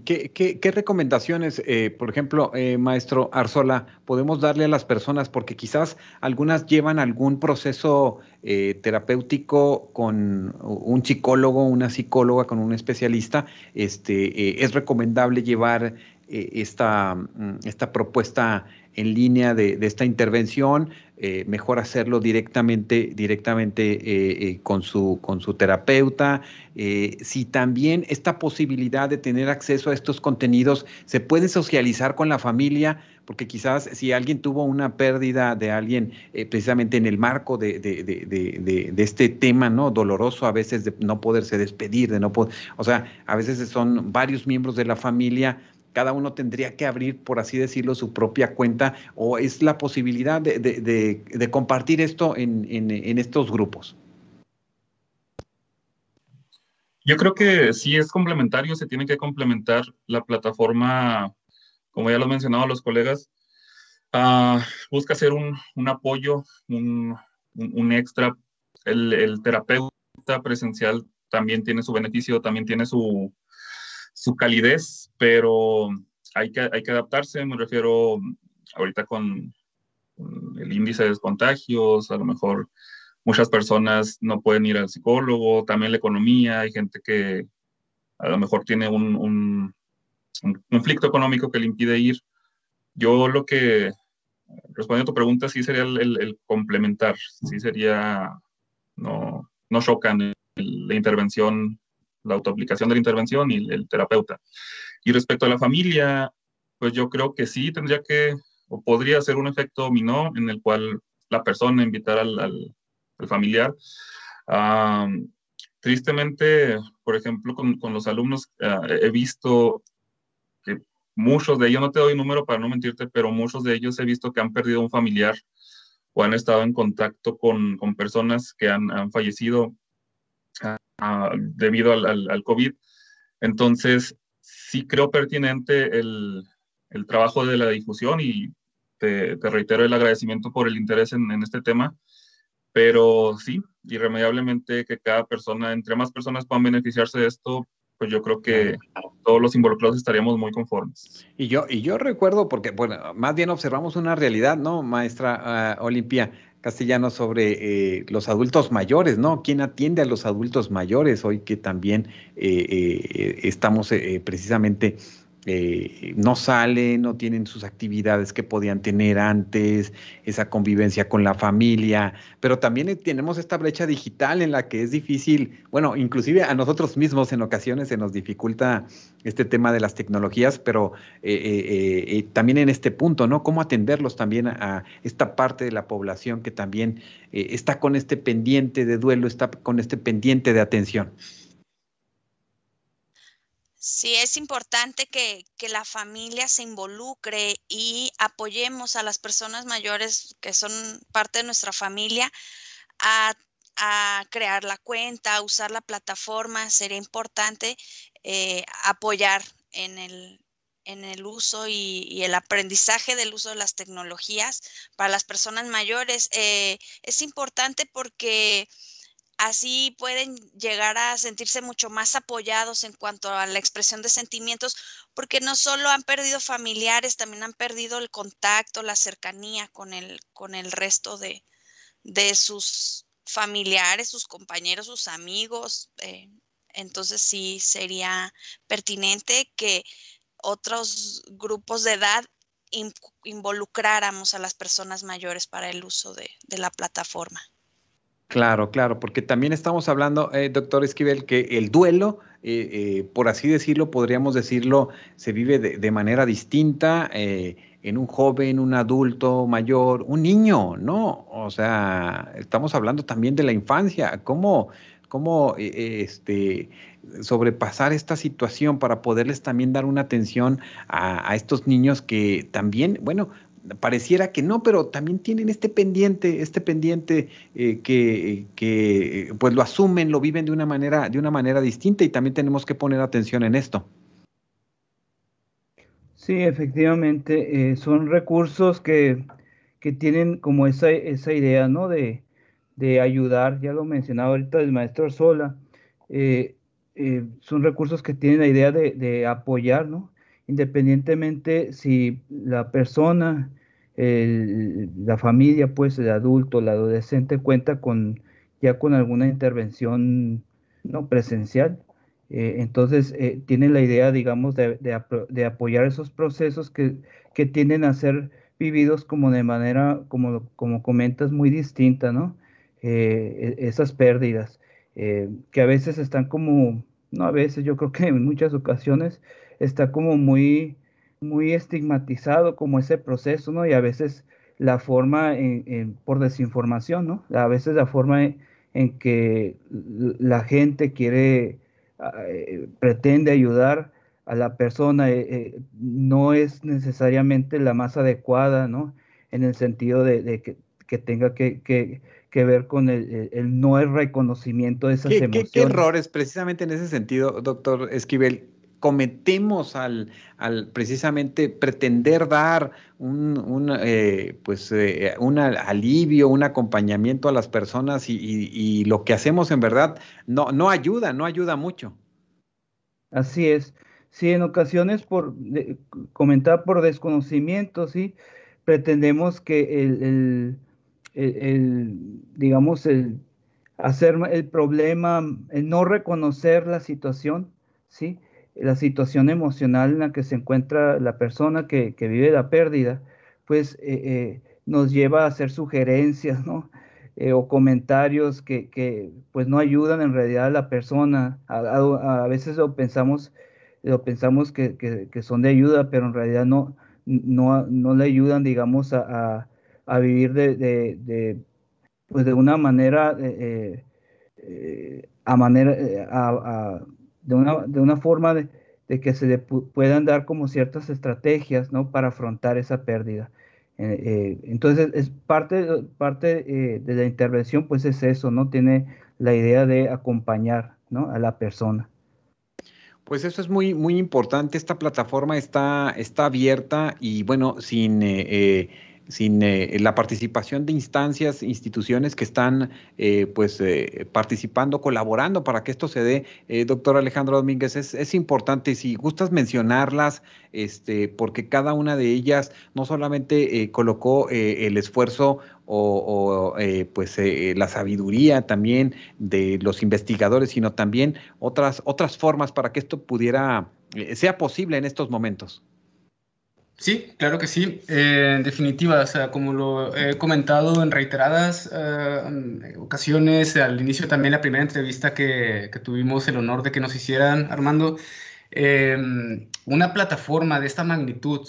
¿Qué, recomendaciones, eh, por ejemplo, eh, maestro Arzola, podemos darle a las personas? Porque quizás algunas llevan algún proceso eh, terapéutico con un psicólogo, una psicóloga, con un especialista. Este, es recomendable llevar esta, mm, esta propuesta en línea de, esta intervención, eh, mejor hacerlo directamente, directamente eh, eh, con, su, con su terapeuta. si también esta posibilidad de tener acceso a estos contenidos se puede socializar con la familia, porque quizás si alguien tuvo una pérdida de alguien precisamente en el marco de, de, de, este tema, ¿no? Doloroso a veces de no poderse despedir, de no poder, o sea, a veces son varios miembros de la familia cada uno tendría que abrir, por así decirlo, su propia cuenta o es la posibilidad de, compartir esto en, estos grupos? Yo creo que sí es complementario, se tiene que complementar la plataforma, como ya lo han mencionado los colegas, ah, busca hacer un, apoyo, un, extra. el terapeuta presencial también tiene su beneficio, también tiene su, su calidez, pero hay que, hay que adaptarse, me refiero ahorita con, el índice de contagios, a lo mejor muchas personas no pueden ir al psicólogo, también la economía, hay gente que a lo mejor tiene un, conflicto económico que le impide ir. Yo lo que, respondiendo a tu pregunta, sí sería el, complementar, sí sería, no, no chocan el, la intervención, la autoaplicación de la intervención y el terapeuta. Y respecto a la familia, pues yo creo que sí tendría que, o podría ser un efecto dominó en el cual la persona invitar al, al, familiar. tristemente, por ejemplo, con, con los alumnos ah, he visto que muchos de ellos, no te doy número para no mentirte, pero muchos de ellos he visto que han perdido un familiar o han estado en contacto con, con personas que han, han fallecido debido al, COVID. Entonces, sí creo pertinente el, el trabajo de la difusión y te, te, reitero el agradecimiento por el interés en, en, este tema, pero sí, irremediablemente que cada persona, entre más personas puedan beneficiarse de esto, pues yo creo que todos los involucrados estaríamos muy conformes. Y yo, y yo recuerdo, porque, bueno, más bien observamos una realidad, ¿no, maestra uh, Olimpia? Castellano sobre eh, los adultos mayores, ¿no? ¿Quién atiende a los adultos mayores hoy que también eh, eh, estamos eh, precisamente eh, no salen, no tienen sus actividades que podían tener antes, esa convivencia con la familia, pero también tenemos esta brecha digital en la que es difícil, bueno, inclusive a nosotros mismos en ocasiones se nos dificulta este tema de las tecnologías, pero eh, eh, eh también en este punto, ¿no? ¿Cómo atenderlos también a, esta parte de la población que también eh, está con este pendiente de duelo, está con este pendiente de atención? Sí, es importante que, que, la familia se involucre y apoyemos a las personas mayores que son parte de nuestra familia a, a crear la cuenta, a usar la plataforma. Sería importante eh, apoyar en el, en el uso y, el aprendizaje del uso de las tecnologías para las personas mayores. Eh, es importante porque así pueden llegar a sentirse mucho más apoyados en cuanto a la expresión de sentimientos, porque no solo han perdido familiares, también han perdido el contacto, la cercanía con el, con el resto de, de sus familiares, sus compañeros, sus amigos. Eh, entonces sí sería pertinente que otros grupos de edad involucráramos a las personas mayores para el uso de, de la plataforma. Claro, claro, porque también estamos hablando, eh, doctor Esquivel, que el duelo, eh, eh, por así decirlo, podríamos decirlo, se vive de, manera distinta eh, en un joven, un adulto mayor, un niño, ¿no? O sea, estamos hablando también de la infancia, cómo, cómo este, sobrepasar esta situación para poderles también dar una atención a estos niños que también, bueno, pareciera que no, pero también tienen este pendiente, este pendiente eh, que, que, pues lo asumen, lo viven de una manera, de una manera distinta y también tenemos que poner atención en esto. Sí, efectivamente, eh, son recursos que, que, tienen como esa, esa idea, ¿no? De, de, ayudar, ya lo mencionaba ahorita el maestro Sola, eh, eh, son recursos que tienen la idea de, de apoyar, ¿no? Independientemente si la persona, la familia, pues el adulto, el adolescente cuenta con ya con alguna intervención no presencial. Eh, entonces eh, tiene la idea, digamos, de, de, de, apoyar esos procesos que, que tienden a ser vividos como de manera, como, como comentas, muy distinta, ¿no? Eh, e, esas pérdidas, eh, que a veces están como, no a veces, yo creo que en muchas ocasiones está como muy, muy estigmatizado como ese proceso, ¿no? Y a veces la forma en, en, por desinformación, ¿no? A veces la forma en, en que la gente quiere, eh, pretende ayudar a la persona eh, eh, no es necesariamente la más adecuada, ¿no? En el sentido de, de que, que, tenga que, que, que ver con el, el, no el reconocimiento de esas ¿Qué, emociones. ¿qué, ¿Qué errores precisamente en ese sentido, doctor Esquivel? Cometemos al, al, precisamente pretender dar un, un eh, pues, eh, un alivio, un acompañamiento a las personas y, y, lo que hacemos en verdad no, no ayuda, no ayuda mucho. Así es. Sí, en ocasiones por comentar por desconocimiento, sí, pretendemos que el, el, el digamos, el hacer el problema, el no reconocer la situación, sí, la situación emocional en la que se encuentra la persona que, que vive la pérdida, pues eh, eh, nos lleva a hacer sugerencias, ¿no? eh, o comentarios que, que, pues no ayudan en realidad a la persona. A, veces lo pensamos, lo pensamos que, que, son de ayuda, pero en realidad no, no, no le ayudan, digamos, a, a vivir de, de, pues de una manera, a manera, a, de, una, de una forma de, que se le puedan dar como ciertas estrategias, ¿no? Para afrontar esa pérdida. Eh, eh, entonces, es parte, parte eh, de la intervención, pues es eso, ¿no? Tiene la idea de acompañar, ¿no? A la persona. Pues eso es muy, muy importante. Esta plataforma está, está abierta y bueno, sin sin eh, la participación de instancias, instituciones que están eh, pues eh, participando, colaborando para que esto se dé. doctor Alejandro Domínguez, es, importante, si gustas mencionarlas, este, porque cada una de ellas no solamente colocó el esfuerzo o, pues la sabiduría también de los investigadores, sino también otras, otras formas para que esto pudiera, sea posible en estos momentos. Sí, claro que sí. Eh, en definitiva, o sea, como lo he comentado en reiteradas eh, ocasiones, al inicio también la primera entrevista que, tuvimos el honor de que nos hicieran, Armando, eh, una plataforma de esta magnitud,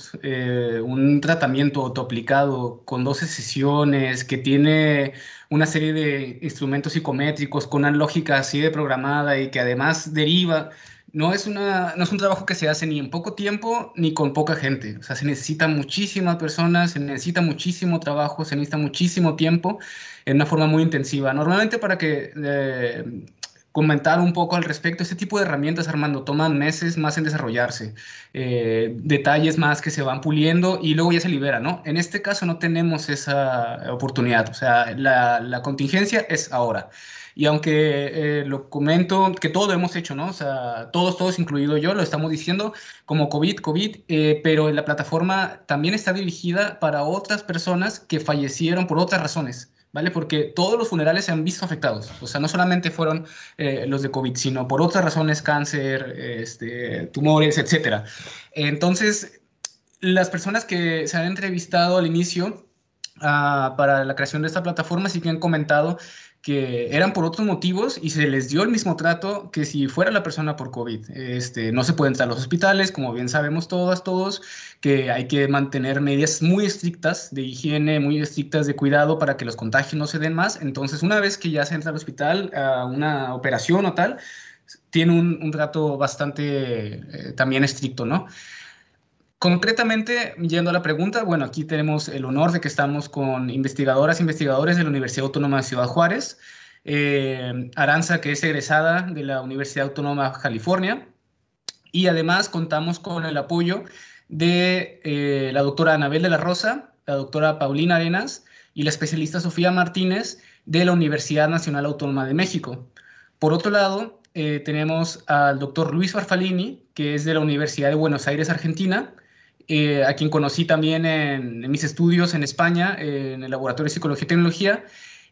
un tratamiento autoaplicado con 12 sesiones, que tiene una serie de instrumentos psicométricos con una lógica así de programada y que además deriva no es, una, no es un trabajo que se hace ni en poco tiempo ni con poca gente. O sea, se necesita muchísimas personas, se necesita muchísimo trabajo, se necesita muchísimo tiempo en una forma muy intensiva. Normalmente para que eh, comentar un poco al respecto, este tipo de herramientas, Armando, toman meses más en desarrollarse, eh, detalles más que se van puliendo y luego ya se libera, ¿no? En este caso no tenemos esa oportunidad, o sea, la, la contingencia es ahora. Y aunque eh, lo comento, que todo hemos hecho, ¿no? O sea, todos, todos, incluido yo, lo estamos diciendo como COVID, COVID, eh, pero la plataforma también está dirigida para otras personas que fallecieron por otras razones. ¿Vale? Porque todos los funerales se han visto afectados. O sea, no solamente fueron eh, los de COVID, sino por otras razones, cáncer, este, tumores, etc. Entonces, las personas que se han entrevistado al inicio ah, para la creación de esta plataforma sí que han comentado que eran por otros motivos y se les dio el mismo trato que si fuera la persona por COVID. Este, no se pueden entrar a los hospitales, como bien sabemos todas, todos, que hay que mantener medidas muy estrictas de higiene, muy estrictas de cuidado para que los contagios no se den más. Entonces, una vez que ya se entra al hospital a una operación o tal, tiene un, trato bastante eh, también estricto, ¿no? Concretamente, yendo a la pregunta, bueno, aquí tenemos el honor de que estamos con investigadoras e investigadores de la Universidad Autónoma de Ciudad Juárez, eh, Aranza, que es egresada de la Universidad Autónoma de California, y además contamos con el apoyo de eh, la doctora Anabel de la Rosa, la doctora Paulina Arenas y la especialista Sofía Martínez de la Universidad Nacional Autónoma de México. Por otro lado, eh, tenemos al doctor Luis Farfalini, que es de la Universidad de Buenos Aires, Argentina, eh, a quien conocí también en, mis estudios en España, en el Laboratorio de Psicología y Tecnología.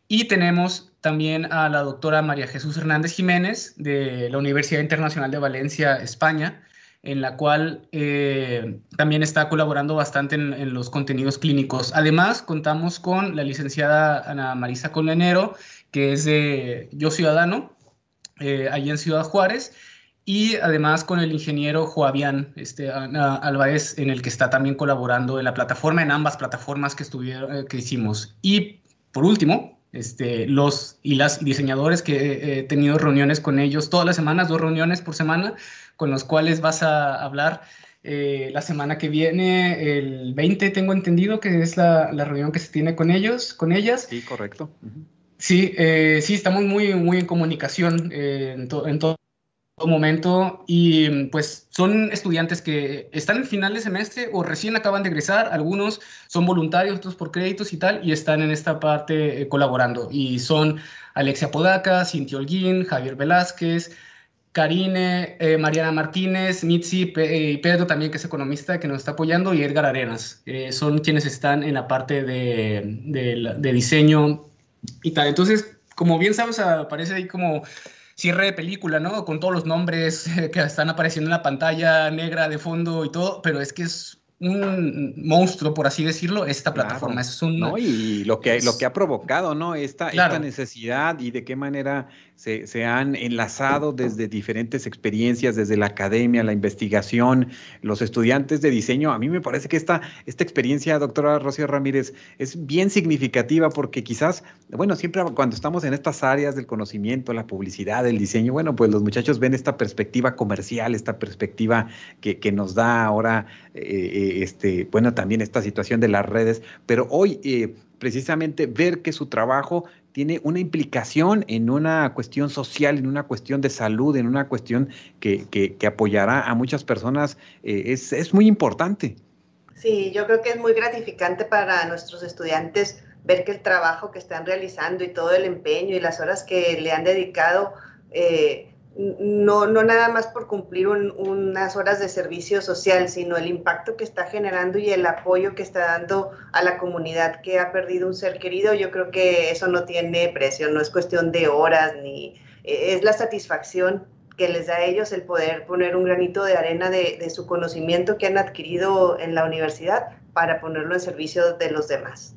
Y tenemos también a la doctora María Jesús Hernández Jiménez de la Universidad Internacional de Valencia, España, en la cual eh, también está colaborando bastante en, los contenidos clínicos. Además, contamos con la licenciada Ana Marisa Colenero, que es de Yo Ciudadano, eh, allí en Ciudad Juárez, y además con el ingeniero Joavian este, Álvarez, en el que está también colaborando en la plataforma, en ambas plataformas que, estuvieron, eh, que hicimos. Y por último, este, los y las diseñadores que he tenido reuniones con ellos todas las semanas, dos reuniones por semana, con los cuales vas a hablar eh, la semana que viene, el 20, tengo entendido que es la, la reunión que se tiene con ellos, con ellas. Sí, correcto. Sí, eh, sí, estamos muy, muy en comunicación en, en todo momento y pues son estudiantes que están en final de semestre o recién acaban de egresar, algunos son voluntarios, otros por créditos y tal, y están en esta parte eh, colaborando. Y son Alexia Podaca, Cintia Holguín, Javier Velázquez, Karine, eh, Mariana Martínez, Mitzi eh, y Pedro también, que es economista, que nos está apoyando, y Edgar Arenas. son quienes están en la parte de, de, de diseño y tal. Entonces, como bien sabes, aparece ahí como cierre de película, ¿no? Con todos los nombres que están apareciendo en la pantalla negra de fondo y todo, pero es que es un monstruo, por así decirlo, esta plataforma. es un, ¿no? Y lo que, lo que ha provocado, ¿no? Esta, esta necesidad y de qué manera se, han enlazado desde diferentes experiencias, desde la academia, la investigación, los estudiantes de diseño. A mí me parece que esta, esta experiencia, doctora Rocío Ramírez, es bien significativa porque quizás, bueno, siempre cuando estamos en estas áreas del conocimiento, la publicidad, el diseño, bueno, pues los muchachos ven esta perspectiva comercial, esta perspectiva que, que nos da ahora eh, este, bueno, también esta situación de las redes, pero hoy eh, precisamente ver que su trabajo tiene una implicación en una cuestión social, en una cuestión de salud, en una cuestión que, que, apoyará a muchas personas, eh, es, es muy importante. Sí, yo creo que es muy gratificante para nuestros estudiantes ver que el trabajo que están realizando y todo el empeño y las horas que le han dedicado eh, no, no nada más por cumplir unas horas de servicio social, sino el impacto que está generando y el apoyo que está dando a la comunidad que ha perdido un ser querido, yo creo que eso no tiene precio, no es cuestión de horas, ni e, es la satisfacción que les da a ellos el poder poner un granito de arena de, su conocimiento que han adquirido en la universidad para ponerlo en servicio de los demás.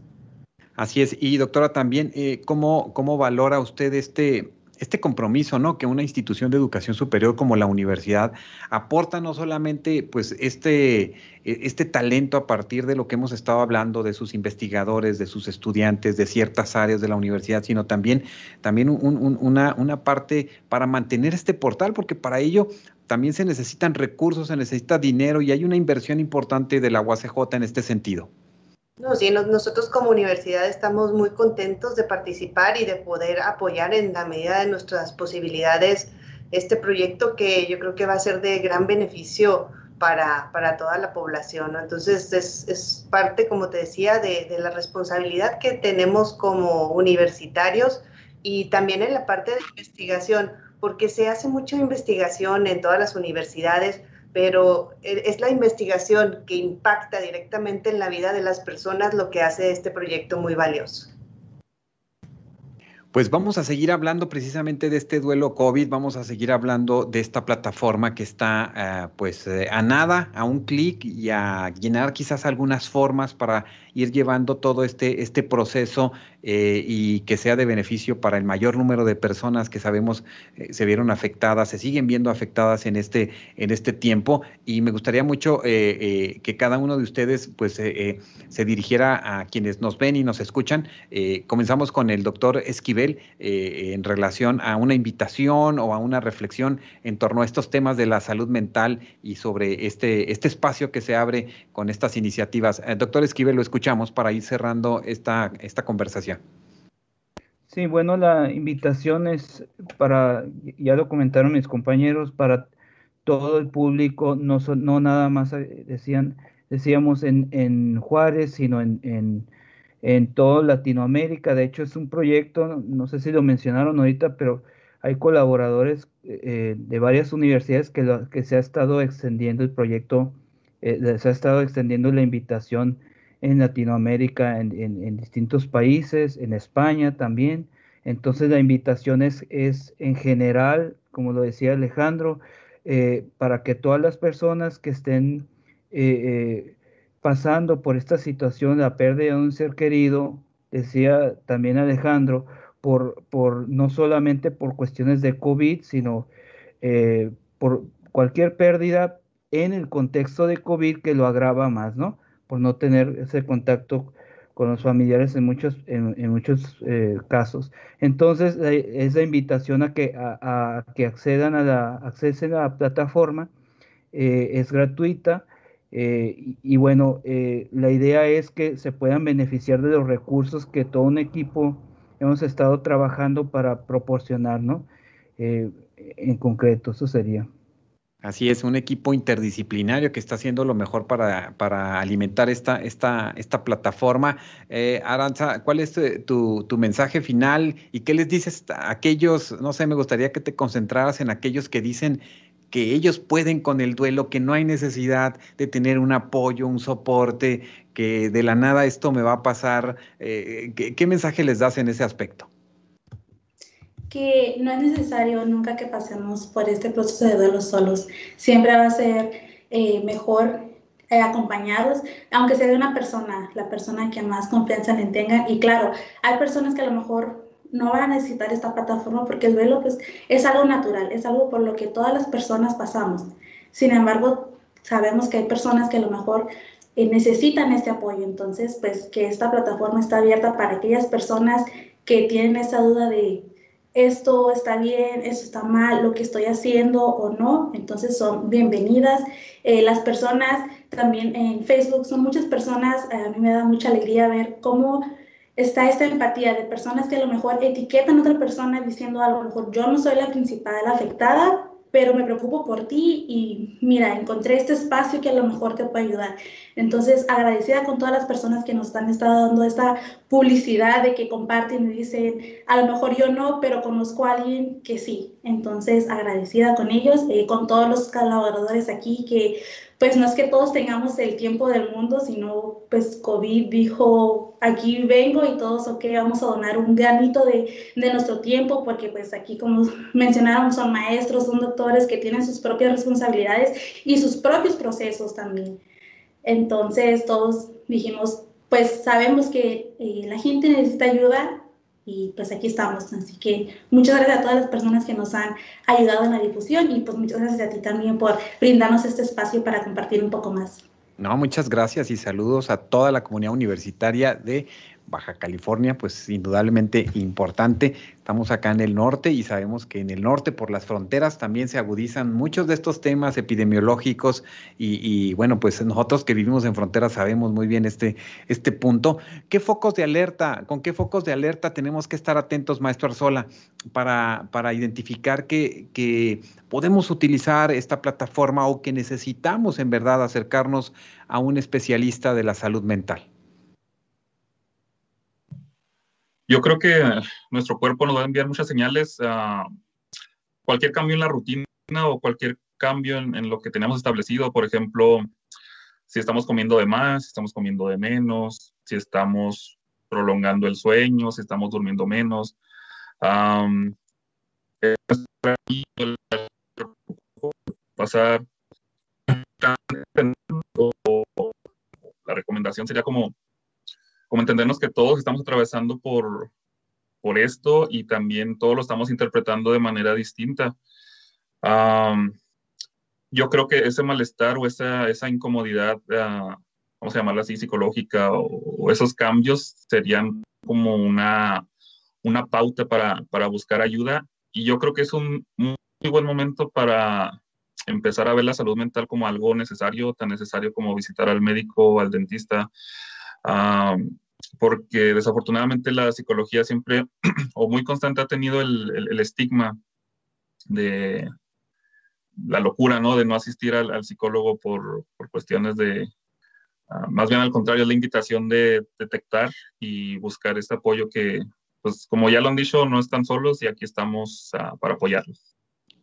Así es. Y doctora, también, eh, ¿cómo, ¿cómo valora usted este, este compromiso, ¿no? Que una institución de educación superior como la universidad aporta no solamente, pues, este, e, este talento a partir de lo que hemos estado hablando de sus investigadores, de sus estudiantes, de ciertas áreas de la universidad, sino también, también una, una parte para mantener este portal, porque para ello también se necesitan recursos, se necesita dinero y hay una inversión importante de la UACJ en este sentido. No, sí, nosotros como universidad estamos muy contentos de participar y de poder apoyar en la medida de nuestras posibilidades este proyecto que yo creo que va a ser de gran beneficio para, toda la población. Entonces, es, parte, como te decía, de, de la responsabilidad que tenemos como universitarios y también en la parte de investigación, porque se hace mucha investigación en todas las universidades pero e, es la investigación que impacta directamente en la vida de las personas lo que hace este proyecto muy valioso. Pues vamos a seguir hablando precisamente de este duelo COVID, vamos a seguir hablando de esta plataforma que está eh, pues eh, a nada, a un clic y a llenar quizás algunas formas para ir llevando todo este, este proceso eh, y que sea de beneficio para el mayor número de personas que sabemos eh, se vieron afectadas, se siguen viendo afectadas en este, en este tiempo. Y me gustaría mucho eh, que cada uno de ustedes pues se dirigiera a quienes nos ven y nos escuchan. comenzamos con el doctor Esquivel en relación a una invitación o a una reflexión en torno a estos temas de la salud mental y sobre este, este espacio que se abre con estas iniciativas. doctor Esquivel, lo escucha para ir cerrando esta, esta conversación. Sí, bueno, la invitación es para, ya lo comentaron mis compañeros, para todo el público, no, no nada más eh, decían, decíamos en, en Juárez, sino en, en, en toda Latinoamérica. De hecho, es un proyecto, no sé si lo mencionaron ahorita, pero hay colaboradores eh, de varias universidades que, que se ha estado extendiendo el proyecto, eh, se ha estado extendiendo la invitación en Latinoamérica, en, distintos países, en España también. Entonces la invitación es, en general, como lo decía Alejandro, eh, para que todas las personas que estén eh, eh, pasando por esta situación, la pérdida de un ser querido, decía también Alejandro, por, por no solamente por cuestiones de COVID, sino por cualquier pérdida en el contexto de COVID que lo agrava más, ¿no? Por no tener ese contacto con los familiares en muchos, en, muchos eh, casos. Entonces, esa invitación a que, a, que accedan a la, accesen a la plataforma eh, es gratuita. Eh, y, bueno, la idea es que se puedan beneficiar de los recursos que todo un equipo hemos estado trabajando para proporcionar, ¿no? en concreto, eso sería. Así es, un equipo interdisciplinario que está haciendo lo mejor para, para alimentar esta, esta, esta plataforma. Eh, Aranza, ¿cuál es tu, tu, mensaje final y qué les dices a aquellos, no sé, me gustaría que te concentraras en aquellos que dicen que ellos pueden con el duelo, que no hay necesidad de tener un apoyo, un soporte, que de la nada esto me va a pasar. Eh, ¿qué, mensaje les das en ese aspecto? Que no es necesario nunca que pasemos por este proceso de duelo solos. Siempre va a ser eh, mejor eh, acompañados, aunque sea de una persona, la persona que más confianza le tengan. Y claro, hay personas que a lo mejor no van a necesitar esta plataforma porque el duelo pues, es algo natural, es algo por lo que todas las personas pasamos. Sin embargo, sabemos que hay personas que a lo mejor eh, necesitan este apoyo. Entonces, pues que esta plataforma está abierta para aquellas personas que tienen esa duda de esto está bien, esto está mal, lo que estoy haciendo o no. Entonces son bienvenidas. Eh, las personas también en Facebook son muchas personas, a mí me da mucha alegría ver cómo está esta empatía de personas que a lo mejor etiquetan a otra persona diciendo a lo mejor yo no soy la principal afectada, pero me preocupo por ti y mira, encontré este espacio que a lo mejor te puede ayudar. Entonces, agradecida con todas las personas que nos están dando esta publicidad de que comparten y dicen, a lo mejor yo no, pero conozco a alguien que sí. Entonces, agradecida con ellos, eh, con todos los colaboradores aquí que pues no es que todos tengamos el tiempo del mundo, sino pues COVID dijo, aquí vengo y todos, ok, vamos a donar un granito de, de nuestro tiempo, porque pues aquí como mencionaron, son maestros, son doctores que tienen sus propias responsabilidades y sus propios procesos también. Entonces todos dijimos, pues sabemos que eh, la gente necesita ayuda, y pues aquí estamos. Así que muchas gracias a todas las personas que nos han ayudado en la difusión y pues muchas gracias a ti también por brindarnos este espacio para compartir un poco más. No, muchas gracias y saludos a toda la comunidad universitaria de Baja California, pues indudablemente importante. Estamos acá en el norte y sabemos que en el norte, por las fronteras, también se agudizan muchos de estos temas epidemiológicos y, bueno, pues nosotros que vivimos en fronteras sabemos muy bien este, este punto. ¿Qué focos de alerta, con qué focos de alerta tenemos que estar atentos, maestro Arzola, para, para identificar que, que podemos utilizar esta plataforma o que necesitamos en verdad acercarnos a un especialista de la salud mental? Yo creo que nuestro cuerpo nos va a enviar muchas señales. a cualquier cambio en la rutina o cualquier cambio en, lo que tenemos establecido, por ejemplo, si estamos comiendo de más, si estamos comiendo de menos, si estamos prolongando el sueño, si estamos durmiendo menos. pasar la recomendación sería como como entendernos que todos estamos atravesando por, por esto y también todos lo estamos interpretando de manera distinta. yo creo que ese malestar o esa, esa incomodidad, uh, vamos a llamarla así, psicológica, o, esos cambios serían como una, una pauta para, para, buscar ayuda. Y yo creo que es un muy buen momento para empezar a ver la salud mental como algo necesario, tan necesario como visitar al médico o al dentista porque desafortunadamente la psicología siempre o muy constante ha tenido el, estigma de la locura, ¿no? De no asistir al, psicólogo por, cuestiones de, ah, más bien al contrario, la invitación de detectar y buscar este apoyo que, pues como ya lo han dicho, no están solos y aquí estamos ah, para apoyarlos.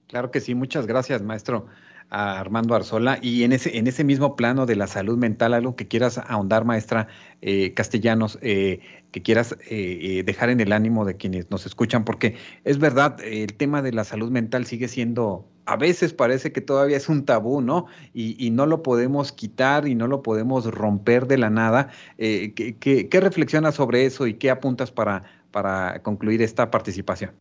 Claro que sí, muchas gracias, maestro a Armando Arzola. Y en ese, en ese mismo plano de la salud mental, algo que quieras ahondar, maestra eh, Castellanos, eh, que quieras eh, dejar en el ánimo de quienes nos escuchan, porque es verdad, el tema de la salud mental sigue siendo, a veces parece que todavía es un tabú, ¿no? Y, no lo podemos quitar y no lo podemos romper de la nada. ¿qué, qué, qué reflexionas sobre eso y qué apuntas para, para concluir esta participación?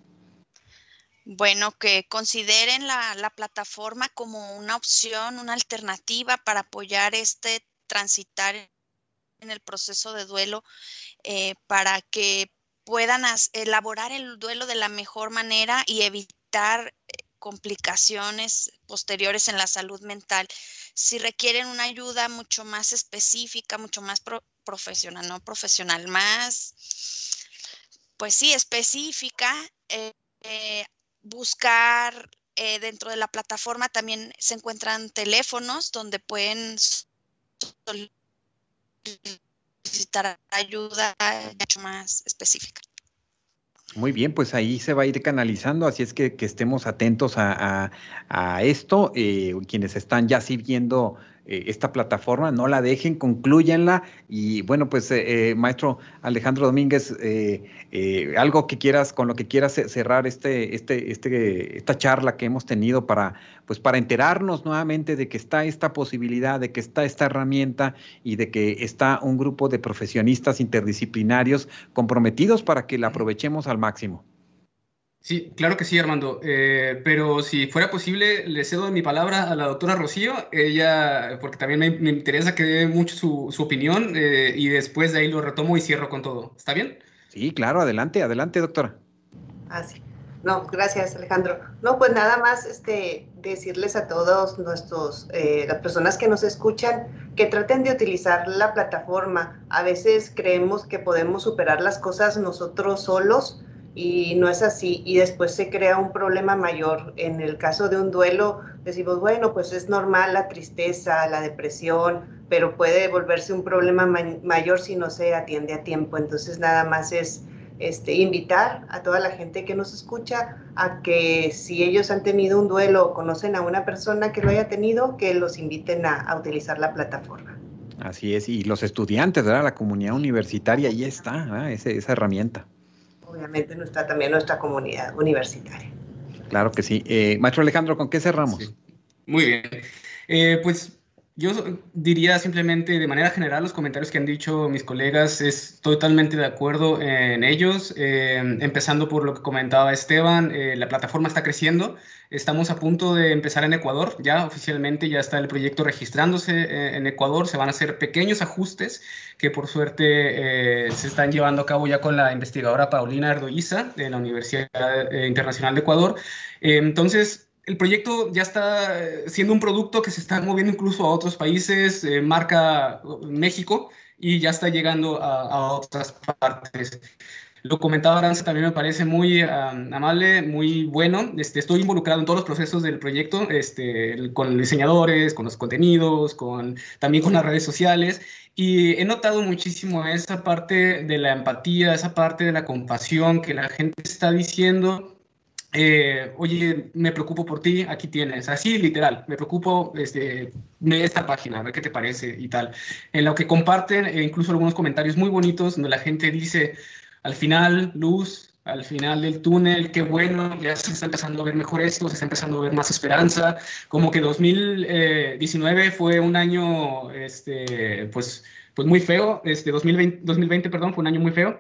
Bueno, que consideren la, plataforma como una opción, una alternativa para apoyar este transitar en el proceso de duelo, eh, para que puedan elaborar el duelo de la mejor manera y evitar eh, complicaciones posteriores en la salud mental. Si requieren una ayuda mucho más específica, mucho más profesional, no profesional, más, pues sí, específica, eh, buscar eh, dentro de la plataforma también se encuentran teléfonos donde pueden solicitar ayuda mucho más específica. Muy bien, pues ahí se va a ir canalizando, así es que, estemos atentos a, esto. Eh, quienes están ya sirviendo eh, esta plataforma, no la dejen, concluyanla y bueno, pues eh, maestro Alejandro Domínguez, algo que quieras, con lo que quieras cerrar este, este, este, esta charla que hemos tenido para, pues para enterarnos nuevamente de que está esta posibilidad, de que está esta herramienta y de que está un grupo de profesionistas interdisciplinarios comprometidos para que la aprovechemos al máximo. Sí, claro que sí, Armando. Eh, pero si fuera posible, le cedo mi palabra a la doctora Rocío, ella, porque también me, interesa que dé mucho su, opinión eh, y después de ahí lo retomo y cierro con todo. ¿Está bien? Sí, claro, adelante, adelante, doctora. Ah, sí. No, gracias, Alejandro. No, pues nada más este, decirles a todos nuestros, eh, las personas que nos escuchan, que traten de utilizar la plataforma. A veces creemos que podemos superar las cosas nosotros solos y no es así y después se crea un problema mayor. En el caso de un duelo decimos, bueno, pues es normal la tristeza, la depresión, pero puede volverse un problema mayor si no se atiende a tiempo. Entonces nada más es este, invitar a toda la gente que nos escucha a que si ellos han tenido un duelo o conocen a una persona que lo haya tenido, que los inviten a, utilizar la plataforma. Así es, y los estudiantes, ¿verdad? la comunidad universitaria, ahí está, esa herramienta obviamente nuestra, también nuestra comunidad universitaria. Claro que sí. Eh, Maestro Alejandro, ¿con qué cerramos? Muy bien. Eh, pues yo diría simplemente de manera general los comentarios que han dicho mis colegas, es totalmente de acuerdo en ellos, eh, empezando por lo que comentaba Esteban, eh, la plataforma está creciendo, estamos a punto de empezar en Ecuador, ya oficialmente ya está el proyecto registrándose eh, en Ecuador, se van a hacer pequeños ajustes que por suerte se están llevando a cabo ya con la investigadora Paulina Ardoiza de la Universidad Internacional de Ecuador. entonces, el proyecto ya está eh, siendo un producto que se está moviendo incluso a otros países, eh, marca México, y ya está llegando a, otras partes. Lo comentaba Aranza, también me parece muy amable, muy bueno. Este, estoy involucrado en todos los procesos del proyecto, este, con diseñadores, con los contenidos, con, también con las redes sociales. Y he notado muchísimo esa parte de la empatía, esa parte de la compasión que la gente está diciendo eh, oye, me preocupo por ti, aquí tienes, así literal, me preocupo este, de esta página, a ver qué te parece y tal. En lo que comparten e incluso algunos comentarios muy bonitos donde la gente dice, al final, luz, al final del túnel, qué bueno, ya se está empezando a ver mejor esto, se está empezando a ver más esperanza, como que 2019 fue un año, este, pues, pues muy feo, este, 2020, 2020, perdón, fue un año muy feo,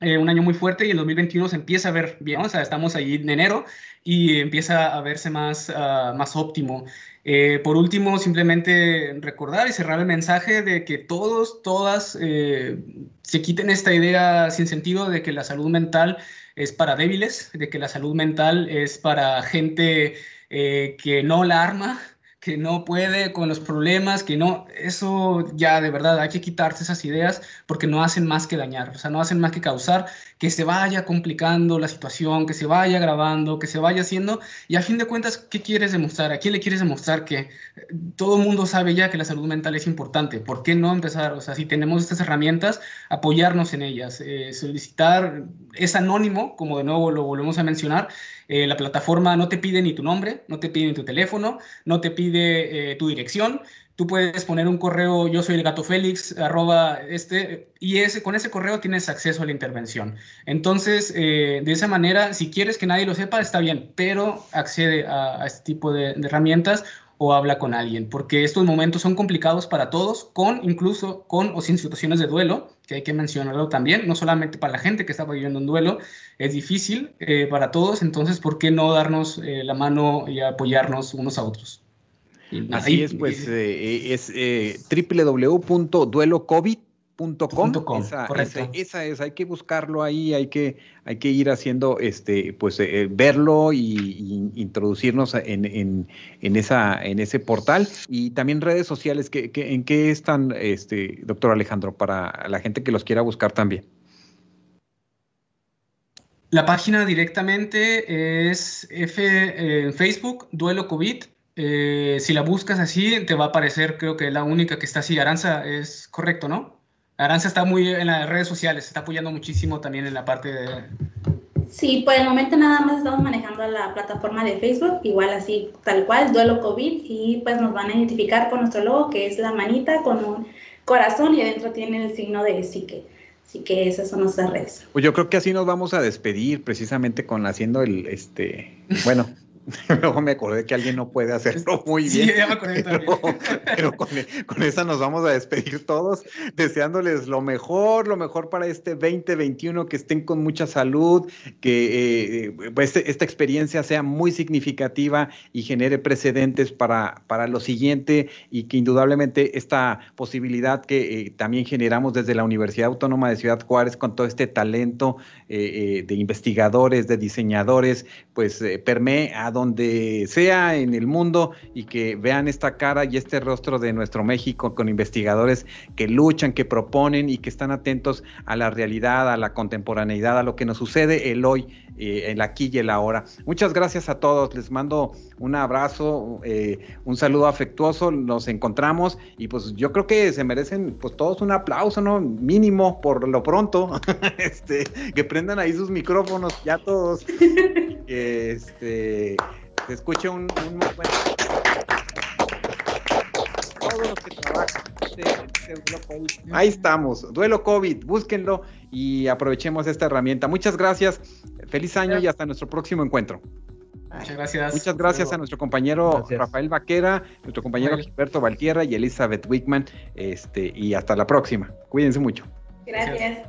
eh, un año muy fuerte y el 2021 se empieza a ver bien, o estamos ahí en enero y empieza a verse más, uh, más óptimo. Eh, por último, simplemente recordar y cerrar el mensaje de que todos, todas eh, se quiten esta idea sin sentido de que la salud mental es para débiles, de que la salud mental es para gente que no la arma, que no puede con los problemas, que no, eso ya de verdad hay que quitarse esas ideas porque no hacen más que dañar, o sea, no hacen más que causar que se vaya complicando la situación, que se vaya agravando, que se vaya haciendo y a fin de cuentas, ¿qué quieres demostrar? ¿A quién le quieres demostrar que eh, todo mundo sabe ya que la salud mental es importante? ¿Por qué no empezar? O sea, si tenemos estas herramientas, apoyarnos en ellas, eh, solicitar, es anónimo, como de nuevo lo volvemos a mencionar, eh, la plataforma no te pide ni tu nombre, no te pide ni tu teléfono, no te pide eh, tu dirección. Tú puedes poner un correo, yo soy el gato Félix, arroba este, y con ese correo tienes acceso a la intervención. Entonces, eh, de esa manera, si quieres que nadie lo sepa, está bien, pero accede a, este tipo de herramientas o habla con alguien, porque estos momentos son complicados para todos, con incluso con o sin situaciones de duelo, que hay que mencionarlo también, no solamente para la gente que está viviendo un duelo, es difícil eh, para todos, entonces, ¿por qué no darnos eh, la mano y apoyarnos unos a otros? Así es, pues eh, es www.duelocovid esa, esa, es, hay que buscarlo ahí, hay que, hay que ir haciendo, este, pues eh, verlo y, introducirnos en, en, en, esa, en ese portal. Y también redes sociales, que, ¿en qué están, este, doctor Alejandro, para la gente que los quiera buscar también? La página directamente es F, en Facebook, Duelo COVID. Eh, si la buscas así, te va a aparecer, creo que la única que está así. Aranza, es correcto, ¿no? Aranza está muy en las redes sociales, está apoyando muchísimo también en la parte de... Sí, por el momento nada más estamos manejando la plataforma de Facebook, igual así, tal cual, duelo COVID, y pues nos van a identificar con nuestro logo, que es la manita con un corazón y adentro tiene el signo de psique. Así que esas son nuestras redes. Pues yo creo que así nos vamos a despedir, precisamente con haciendo el, este, bueno, Luego me acordé que alguien no puede hacerlo muy bien. Sí, ya me acordé pero, pero con, con, esa nos vamos a despedir todos, deseándoles lo mejor, lo mejor para este 2021, que estén con mucha salud, que eh, pues, este, esta experiencia sea muy significativa y genere precedentes para, para lo siguiente y que indudablemente esta posibilidad que eh, también generamos desde la Universidad Autónoma de Ciudad Juárez con todo este talento eh, de investigadores, de diseñadores, pues permee a donde sea en el mundo y que vean esta cara y este rostro de nuestro México con investigadores que luchan, que proponen y que están atentos a la realidad, a la contemporaneidad, a lo que nos sucede el hoy, eh, el aquí y el ahora. Muchas gracias a todos, les mando un abrazo, eh, un saludo afectuoso, nos encontramos y pues yo creo que se merecen pues todos un aplauso, ¿no? Mínimo por lo pronto, este, que prendan ahí sus micrófonos ya todos. este, se escuche un, un buen... Todos los que trabajan. Este, este Ahí estamos, duelo COVID, búsquenlo y aprovechemos esta herramienta. Muchas gracias, feliz año y hasta nuestro próximo encuentro. Muchas gracias. Muchas gracias a nuestro compañero Rafael Vaquera, nuestro compañero Gilberto Valtierra y Elizabeth Wickman. Este, y hasta la próxima. Cuídense mucho. Gracias.